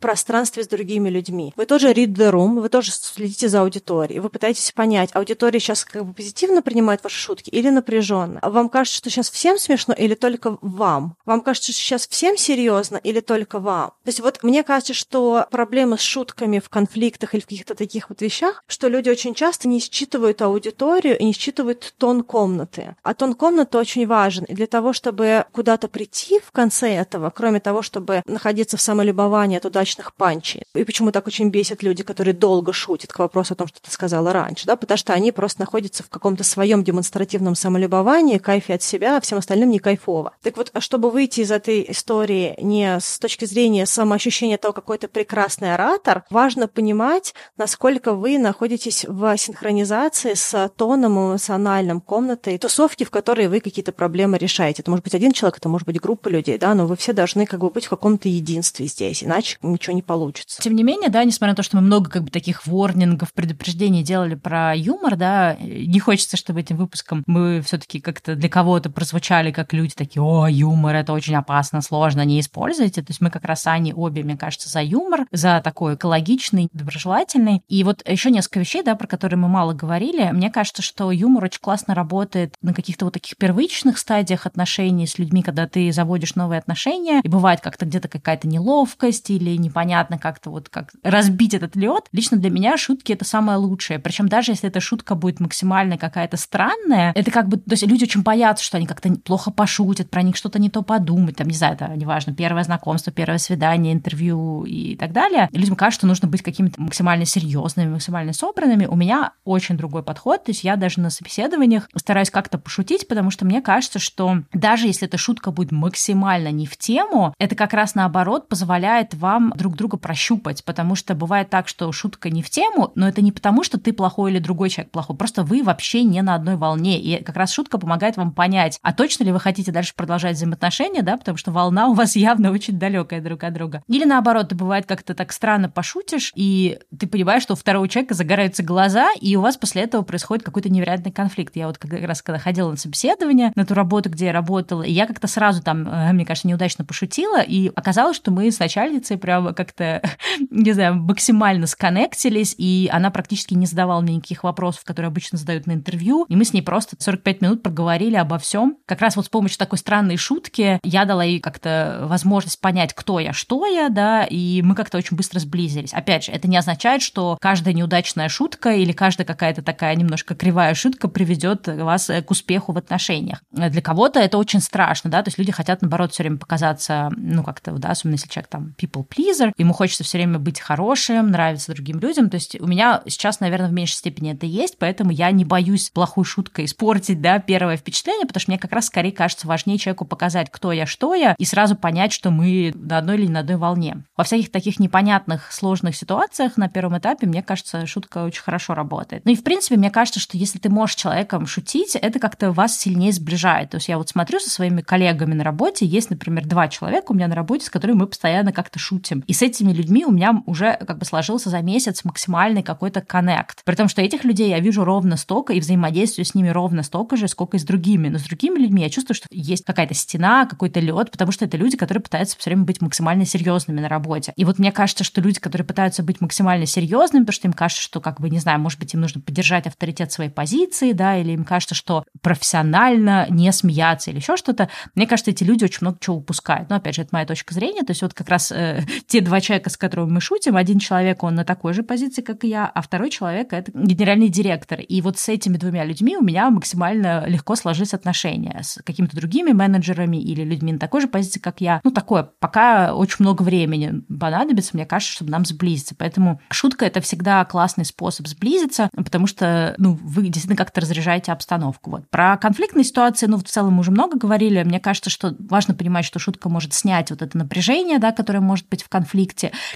пространстве с другими людьми. Вы тоже read the room, вы тоже следите за аудиторией, вы пытаетесь понять, аудитория сейчас как бы позитивно принимает ваши шутки или напряженно. Вам кажется, что сейчас всем смешно или только вам? Вам кажется, что сейчас всем серьезно или только вам? То есть вот мне кажется, что проблема с шутками в конфликтах или в каких-то таких вот вещах, что люди очень часто не считывают аудиторию и не считывают тон комнаты. А тон комнаты очень важен. И для того, чтобы куда-то прийти в конце этого, кроме того, чтобы находиться в самолюбовании туда удачных панчей. И почему так очень бесят люди, которые долго шутят к вопросу о том, что ты сказала раньше, да, потому что они просто находятся в каком-то своем демонстративном самолюбовании, кайфе от себя, а всем остальным не кайфово. Так вот, а чтобы выйти из этой истории не с точки зрения самоощущения того, какой ты прекрасный оратор, важно понимать, насколько вы находитесь в синхронизации с тоном эмоциональным комнаты, тусовки, в которой вы какие-то проблемы решаете. Это может быть один человек, это может быть группа людей, да, но вы все должны как бы быть в каком-то единстве здесь, иначе ничего не получится. Тем не менее, да, несмотря на то, что мы много как бы таких ворнингов, предупреждений делали про юмор, да, не хочется, чтобы этим выпуском мы все таки как-то для кого-то прозвучали как люди такие, о, юмор, это очень опасно, сложно, не используйте. То есть мы как раз они обе, мне кажется, за юмор, за такой экологичный, доброжелательный. И вот еще несколько вещей, да, про которые мы мало говорили. Мне кажется, что юмор очень классно работает на каких-то вот таких первичных стадиях отношений с людьми, когда ты заводишь новые отношения, и бывает как-то где-то какая-то неловкость или непонятно как-то вот как разбить этот лед. Лично для меня шутки это самое лучшее. Причем даже если эта шутка будет максимально какая-то странная, это как бы, то есть люди очень боятся, что они как-то плохо пошутят, про них что-то не то подумать, там, не знаю, это неважно, первое знакомство, первое свидание, интервью и так далее. И людям кажется, что нужно быть какими-то максимально серьезными, максимально собранными. У меня очень другой подход, то есть я даже на собеседованиях стараюсь как-то пошутить, потому что мне кажется, что даже если эта шутка будет максимально не в тему, это как раз наоборот позволяет вам друг друга прощупать, потому что бывает так, что шутка не в тему, но это не потому, что ты плохой или другой человек плохой, просто вы вообще не на одной волне, и как раз шутка помогает вам понять, а точно ли вы хотите дальше продолжать взаимоотношения, да, потому что волна у вас явно очень далекая друг от друга. Или наоборот, бывает как-то так странно пошутишь, и ты понимаешь, что у второго человека загораются глаза, и у вас после этого происходит какой-то невероятный конфликт. Я вот как раз когда ходила на собеседование, на ту работу, где я работала, и я как-то сразу там, э, мне кажется, неудачно пошутила, и оказалось, что мы с начальницей прямо как-то, не знаю, максимально сконнектились, и она практически не задавала мне никаких вопросов, которые обычно задают на интервью, и мы с ней просто 45 минут проговорили обо всем. Как раз вот с помощью такой странной шутки я дала ей как-то возможность понять, кто я, что я, да, и мы как-то очень быстро сблизились. Опять же, это не означает, что каждая неудачная шутка или каждая какая-то такая немножко кривая шутка приведет вас к успеху в отношениях. Для кого-то это очень страшно, да, то есть люди хотят, наоборот, все время показаться, ну, как-то, да, особенно если человек там people pleaser, ему хочется все время быть хорошим, нравиться другим людям, то есть у меня сейчас, наверное, в меньшей степени это есть, поэтому я не боюсь плохой шуткой испортить, да, первое впечатление, потому что мне как раз скорее кажется важнее человеку показать, кто я, что я, и сразу понять, что мы на одной или на одной волне. Во всяких таких непонятных, сложных ситуациях на первом этапе, мне кажется, шутка очень хорошо работает. Ну и, в принципе, мне кажется, что если ты можешь человеком шутить, это как-то вас сильнее сближает. То есть я вот смотрю со своими коллегами на работе, есть, например, два человека у меня на работе, с которыми мы постоянно как-то шутим. И с этими людьми у меня уже как бы сложился за месяц максимальный какой-то коннект. При том, что этих людей я вижу ровно столько и взаимодействую с ними ровно столько же, сколько и с другими. Но с другими людьми я чувствую, что есть какая-то стена, какой-то лед, потому что это люди, которые пытаются все время быть максимально серьезными на работе. И вот мне кажется, что люди, которые пытаются быть максимально серьезными, потому что им кажется, что, как бы, не знаю, может быть, им нужно поддержать авторитет своей позиции, да, или им кажется, что профессионально не смеяться или еще что-то, мне кажется, эти люди очень много чего упускают. Но, опять же, это моя точка зрения. То есть вот как раз э, те два человека, с которыми мы шутим, один человек, он на такой же позиции, как и я, а второй человек — это генеральный директор. И вот с этими двумя людьми у меня максимально легко сложились отношения с какими-то другими менеджерами или людьми на такой же позиции, как я. Ну, такое, пока очень много времени понадобится, мне кажется, чтобы нам сблизиться. Поэтому шутка — это всегда классный способ сблизиться, потому что, ну, вы действительно как-то разряжаете обстановку. Вот. Про конфликтные ситуации, ну, в целом мы уже много говорили. Мне кажется, что важно понимать, что шутка может снять вот это напряжение, да, которое может быть в конфликте,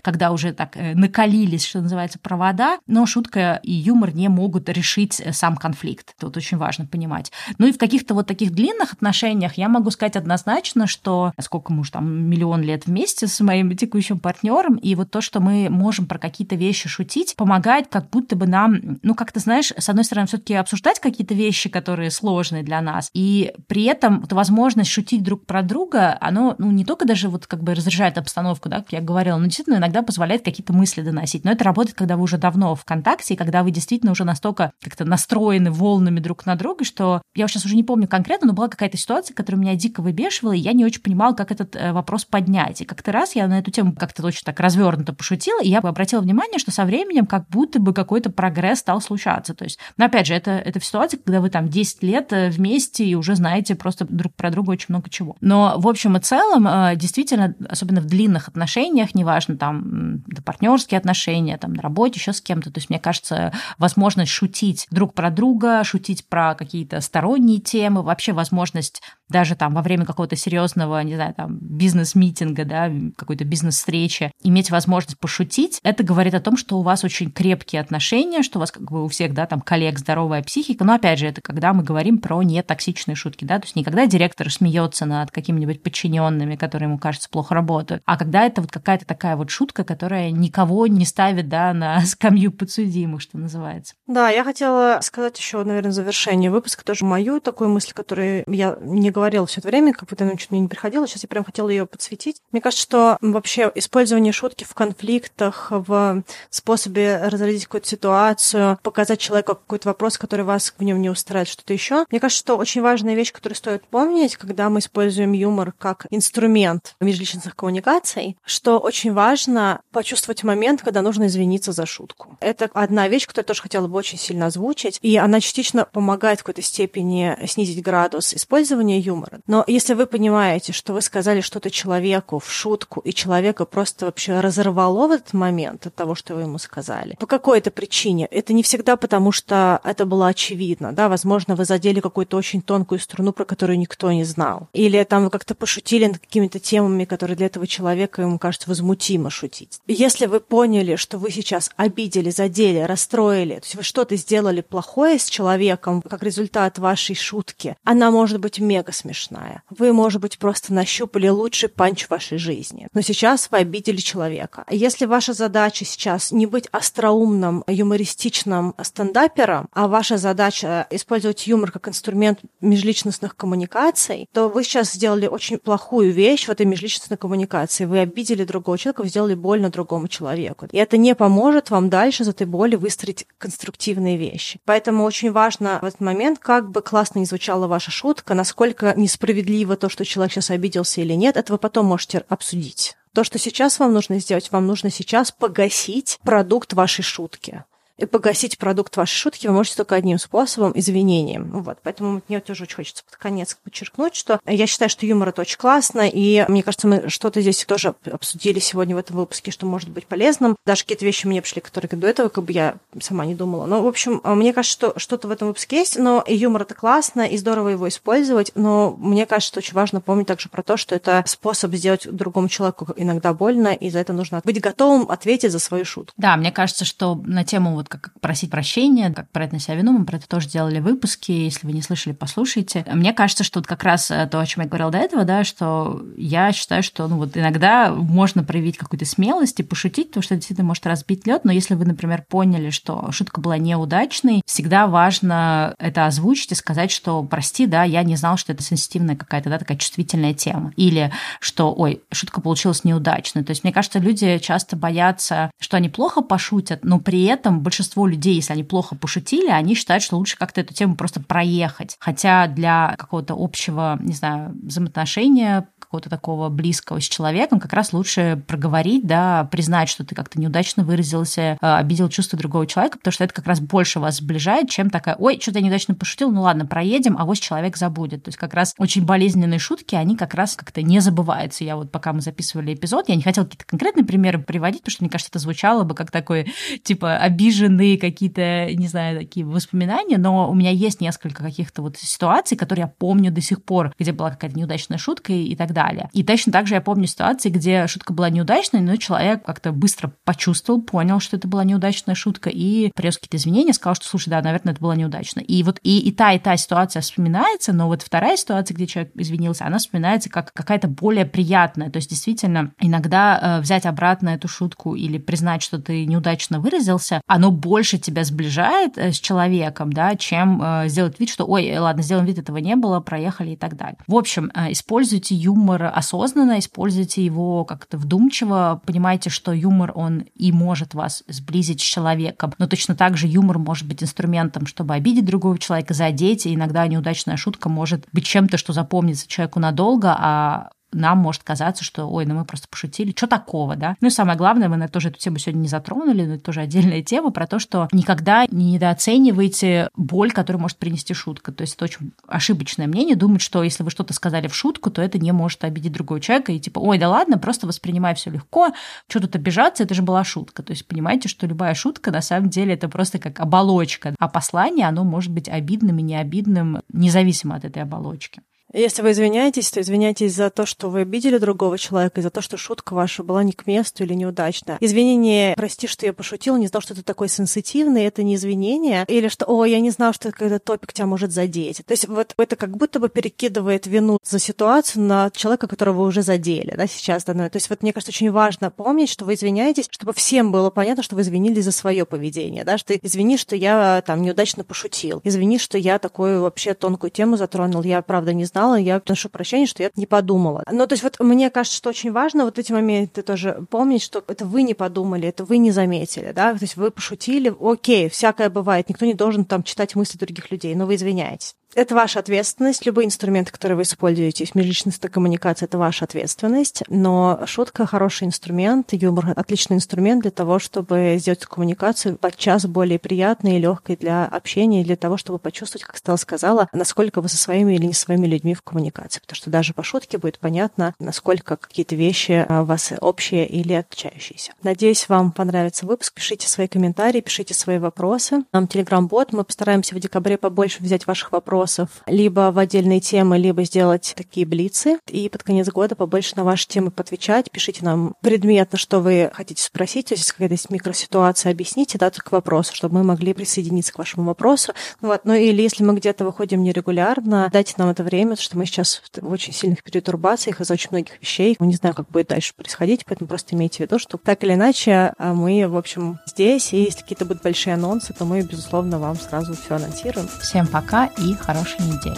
когда уже так э, накалились, что называется, провода, но шутка и юмор не могут решить э, сам конфликт. Вот очень важно понимать. Ну и в каких-то вот таких длинных отношениях я могу сказать однозначно, что сколько мы уже там миллион лет вместе с моим текущим партнером, и вот то, что мы можем про какие-то вещи шутить, помогает как будто бы нам, ну как-то, знаешь, с одной стороны, все-таки обсуждать какие-то вещи, которые сложные для нас, и при этом вот возможность шутить друг про друга, оно, ну, не только даже вот как бы разряжает обстановку, да, как я говорила, но действительно иногда позволяет какие-то мысли доносить. Но это работает, когда вы уже давно в контакте, и когда вы действительно уже настолько как-то настроены волнами друг на друга, что я сейчас уже не помню конкретно, но была какая-то ситуация, которая меня дико выбешивала, и я не очень понимала, как этот э, вопрос поднять. И как-то раз я на эту тему как-то очень так развернуто пошутила, и я обратила внимание, что со временем как будто бы какой-то прогресс стал случаться. То есть, но опять же, это, это в ситуации, когда вы там 10 лет э, вместе и уже знаете просто друг про друга очень много чего. Но в общем и целом, э, действительно, особенно в длинных отношениях, неважно, там, партнерские отношения, там, на работе, еще с кем-то, то есть, мне кажется, возможность шутить друг про друга, шутить про какие-то сторонние темы, вообще возможность даже там во время какого-то серьезного, не знаю, там, бизнес-митинга, да, какой-то бизнес-встречи, иметь возможность пошутить, это говорит о том, что у вас очень крепкие отношения, что у вас как бы у всех, да, там, коллег здоровая психика, но опять же, это когда мы говорим про нетоксичные шутки, да, то есть не когда директор смеется над какими-нибудь подчиненными, которые ему кажется плохо работают, а когда это вот какая-то такая вот шутка, которая никого не ставит, да, на скамью подсудимых, что называется. Да, я хотела сказать еще, наверное, завершение выпуска тоже мою такую мысль, которую я не говорила все это время, как будто она чуть мне не приходила, сейчас я прям хотела ее подсветить. Мне кажется, что вообще использование шутки в конфликтах, в способе разрядить какую-то ситуацию, показать человеку какой-то вопрос, который вас в нем не устраивает, что-то еще. Мне кажется, что очень важная вещь, которую стоит помнить, когда мы используем юмор как инструмент межличностных коммуникаций, что очень важно почувствовать момент, когда нужно извиниться за шутку. Это одна вещь, которую я тоже хотела бы очень сильно озвучить, и она частично помогает в какой-то степени снизить градус использования юмора. Но если вы понимаете, что вы сказали что-то человеку в шутку, и человека просто вообще разорвало в этот момент от того, что вы ему сказали, по какой-то причине, это не всегда потому, что это было очевидно, да, возможно, вы задели какую-то очень тонкую струну, про которую никто не знал. Или там вы как-то пошутили над какими-то темами, которые для этого человека, ему кажется, невозмутимо шутить. Если вы поняли, что вы сейчас обидели, задели, расстроили, то есть вы что-то сделали плохое с человеком, как результат вашей шутки, она может быть мега смешная. Вы, может быть, просто нащупали лучший панч в вашей жизни. Но сейчас вы обидели человека. Если ваша задача сейчас не быть остроумным, юмористичным стендапером, а ваша задача использовать юмор как инструмент межличностных коммуникаций, то вы сейчас сделали очень плохую вещь в этой межличностной коммуникации. Вы обидели другого человека, вы сделали больно другому человеку. И это не поможет вам дальше из этой боли выстроить конструктивные вещи. Поэтому очень важно в этот момент, как бы классно не звучала ваша шутка, насколько несправедливо то, что человек сейчас обиделся или нет, это вы потом можете обсудить. То, что сейчас вам нужно сделать, вам нужно сейчас погасить продукт вашей шутки и погасить продукт вашей шутки вы можете только одним способом – извинением. Вот, поэтому мне тоже очень хочется под конец подчеркнуть, что я считаю, что юмор – это очень классно, и мне кажется, мы что-то здесь тоже обсудили сегодня в этом выпуске, что может быть полезным. Даже какие-то вещи мне пришли, которые до этого как бы я сама не думала. Но, в общем, мне кажется, что что-то в этом выпуске есть, но и юмор – это классно, и здорово его использовать, но мне кажется, что очень важно помнить также про то, что это способ сделать другому человеку иногда больно, и за это нужно быть готовым ответить за свою шутку. Да, мне кажется, что на тему вот как просить прощения, как это на себя вину, мы про это тоже делали выпуски, если вы не слышали, послушайте. Мне кажется, что вот как раз э, то, о чем я говорила до этого, да, что я считаю, что ну вот иногда можно проявить какую-то смелость и пошутить, потому что действительно может разбить лед, но если вы, например, поняли, что шутка была неудачной, всегда важно это озвучить и сказать, что прости, да, я не знал, что это сенситивная какая-то, да, такая чувствительная тема. Или что, ой, шутка получилась неудачной. То есть, мне кажется, люди часто боятся, что они плохо пошутят, но при этом большинство людей, если они плохо пошутили, они считают, что лучше как-то эту тему просто проехать. Хотя для какого-то общего, не знаю, взаимоотношения, какого-то такого близкого с человеком, как раз лучше проговорить, да, признать, что ты как-то неудачно выразился, э, обидел чувство другого человека, потому что это как раз больше вас сближает, чем такая, ой, что-то я неудачно пошутил, ну ладно, проедем, а вот человек забудет. То есть как раз очень болезненные шутки, они как раз как-то не забываются. Я вот пока мы записывали эпизод, я не хотела какие-то конкретные примеры приводить, потому что, мне кажется, это звучало бы как такой, типа, обиженный какие-то, не знаю, такие воспоминания, но у меня есть несколько каких-то вот ситуаций, которые я помню до сих пор, где была какая-то неудачная шутка и так далее далее. И точно так же я помню ситуации, где шутка была неудачной, но человек как-то быстро почувствовал, понял, что это была неудачная шутка, и принес какие-то извинения, сказал, что, слушай, да, наверное, это было неудачно. И вот и, и та, и та ситуация вспоминается, но вот вторая ситуация, где человек извинился, она вспоминается как какая-то более приятная. То есть, действительно, иногда э, взять обратно эту шутку или признать, что ты неудачно выразился, оно больше тебя сближает э, с человеком, да, чем э, сделать вид, что, ой, ладно, сделаем вид, этого не было, проехали и так далее. В общем, э, используйте юмор юмор осознанно, используйте его как-то вдумчиво, понимаете, что юмор, он и может вас сблизить с человеком, но точно так же юмор может быть инструментом, чтобы обидеть другого человека, задеть, и иногда неудачная шутка может быть чем-то, что запомнится человеку надолго, а нам может казаться, что, ой, ну мы просто пошутили, что такого, да? Ну и самое главное, мы тоже эту тему сегодня не затронули, но это тоже отдельная тема про то, что никогда не недооценивайте боль, которую может принести шутка. То есть это очень ошибочное мнение, думать, что если вы что-то сказали в шутку, то это не может обидеть другого человека, и типа, ой, да ладно, просто воспринимай все легко, что тут обижаться, это же была шутка. То есть понимаете, что любая шутка на самом деле это просто как оболочка, а послание, оно может быть обидным и необидным, независимо от этой оболочки. Если вы извиняетесь, то извиняйтесь за то, что вы обидели другого человека, и за то, что шутка ваша была не к месту или неудачна. Извинение, прости, что я пошутил, не знал, что ты такой сенситивный, это не извинение. Или что, о, я не знал, что этот топик тебя может задеть. То есть вот это как будто бы перекидывает вину за ситуацию на человека, которого вы уже задели, да, сейчас. Да, то есть вот мне кажется, очень важно помнить, что вы извиняетесь, чтобы всем было понятно, что вы извинились за свое поведение, да, что извини, что я там неудачно пошутил, извини, что я такую вообще тонкую тему затронул, я правда не знал, знала, я прошу прощения, что я не подумала. Но то есть вот мне кажется, что очень важно вот эти моменты тоже помнить, что это вы не подумали, это вы не заметили, да, то есть вы пошутили, окей, всякое бывает, никто не должен там читать мысли других людей, но вы извиняетесь. Это ваша ответственность. Любые инструменты, которые вы используете в межличностной коммуникации, это ваша ответственность. Но шутка – хороший инструмент, юмор – отличный инструмент для того, чтобы сделать коммуникацию подчас более приятной и легкой для общения, для того, чтобы почувствовать, как Стелла сказала, насколько вы со своими или не своими людьми в коммуникации. Потому что даже по шутке будет понятно, насколько какие-то вещи у вас общие или отличающиеся. Надеюсь, вам понравится выпуск. Пишите свои комментарии, пишите свои вопросы. Нам телеграм-бот. Мы постараемся в декабре побольше взять ваших вопросов вопросов либо в отдельные темы, либо сделать такие блицы. И под конец года побольше на ваши темы подвечать. Пишите нам предметно, что вы хотите спросить. То есть, если какая-то есть микроситуация, объясните, да, к вопросу, чтобы мы могли присоединиться к вашему вопросу. Вот. Ну или если мы где-то выходим нерегулярно, дайте нам это время, потому что мы сейчас в очень сильных перетурбациях из-за очень многих вещей. Мы не знаем, как будет дальше происходить, поэтому просто имейте в виду, что так или иначе а мы, в общем, здесь, и если какие-то будут большие анонсы, то мы, безусловно, вам сразу все анонсируем. Всем пока и хорошей недели.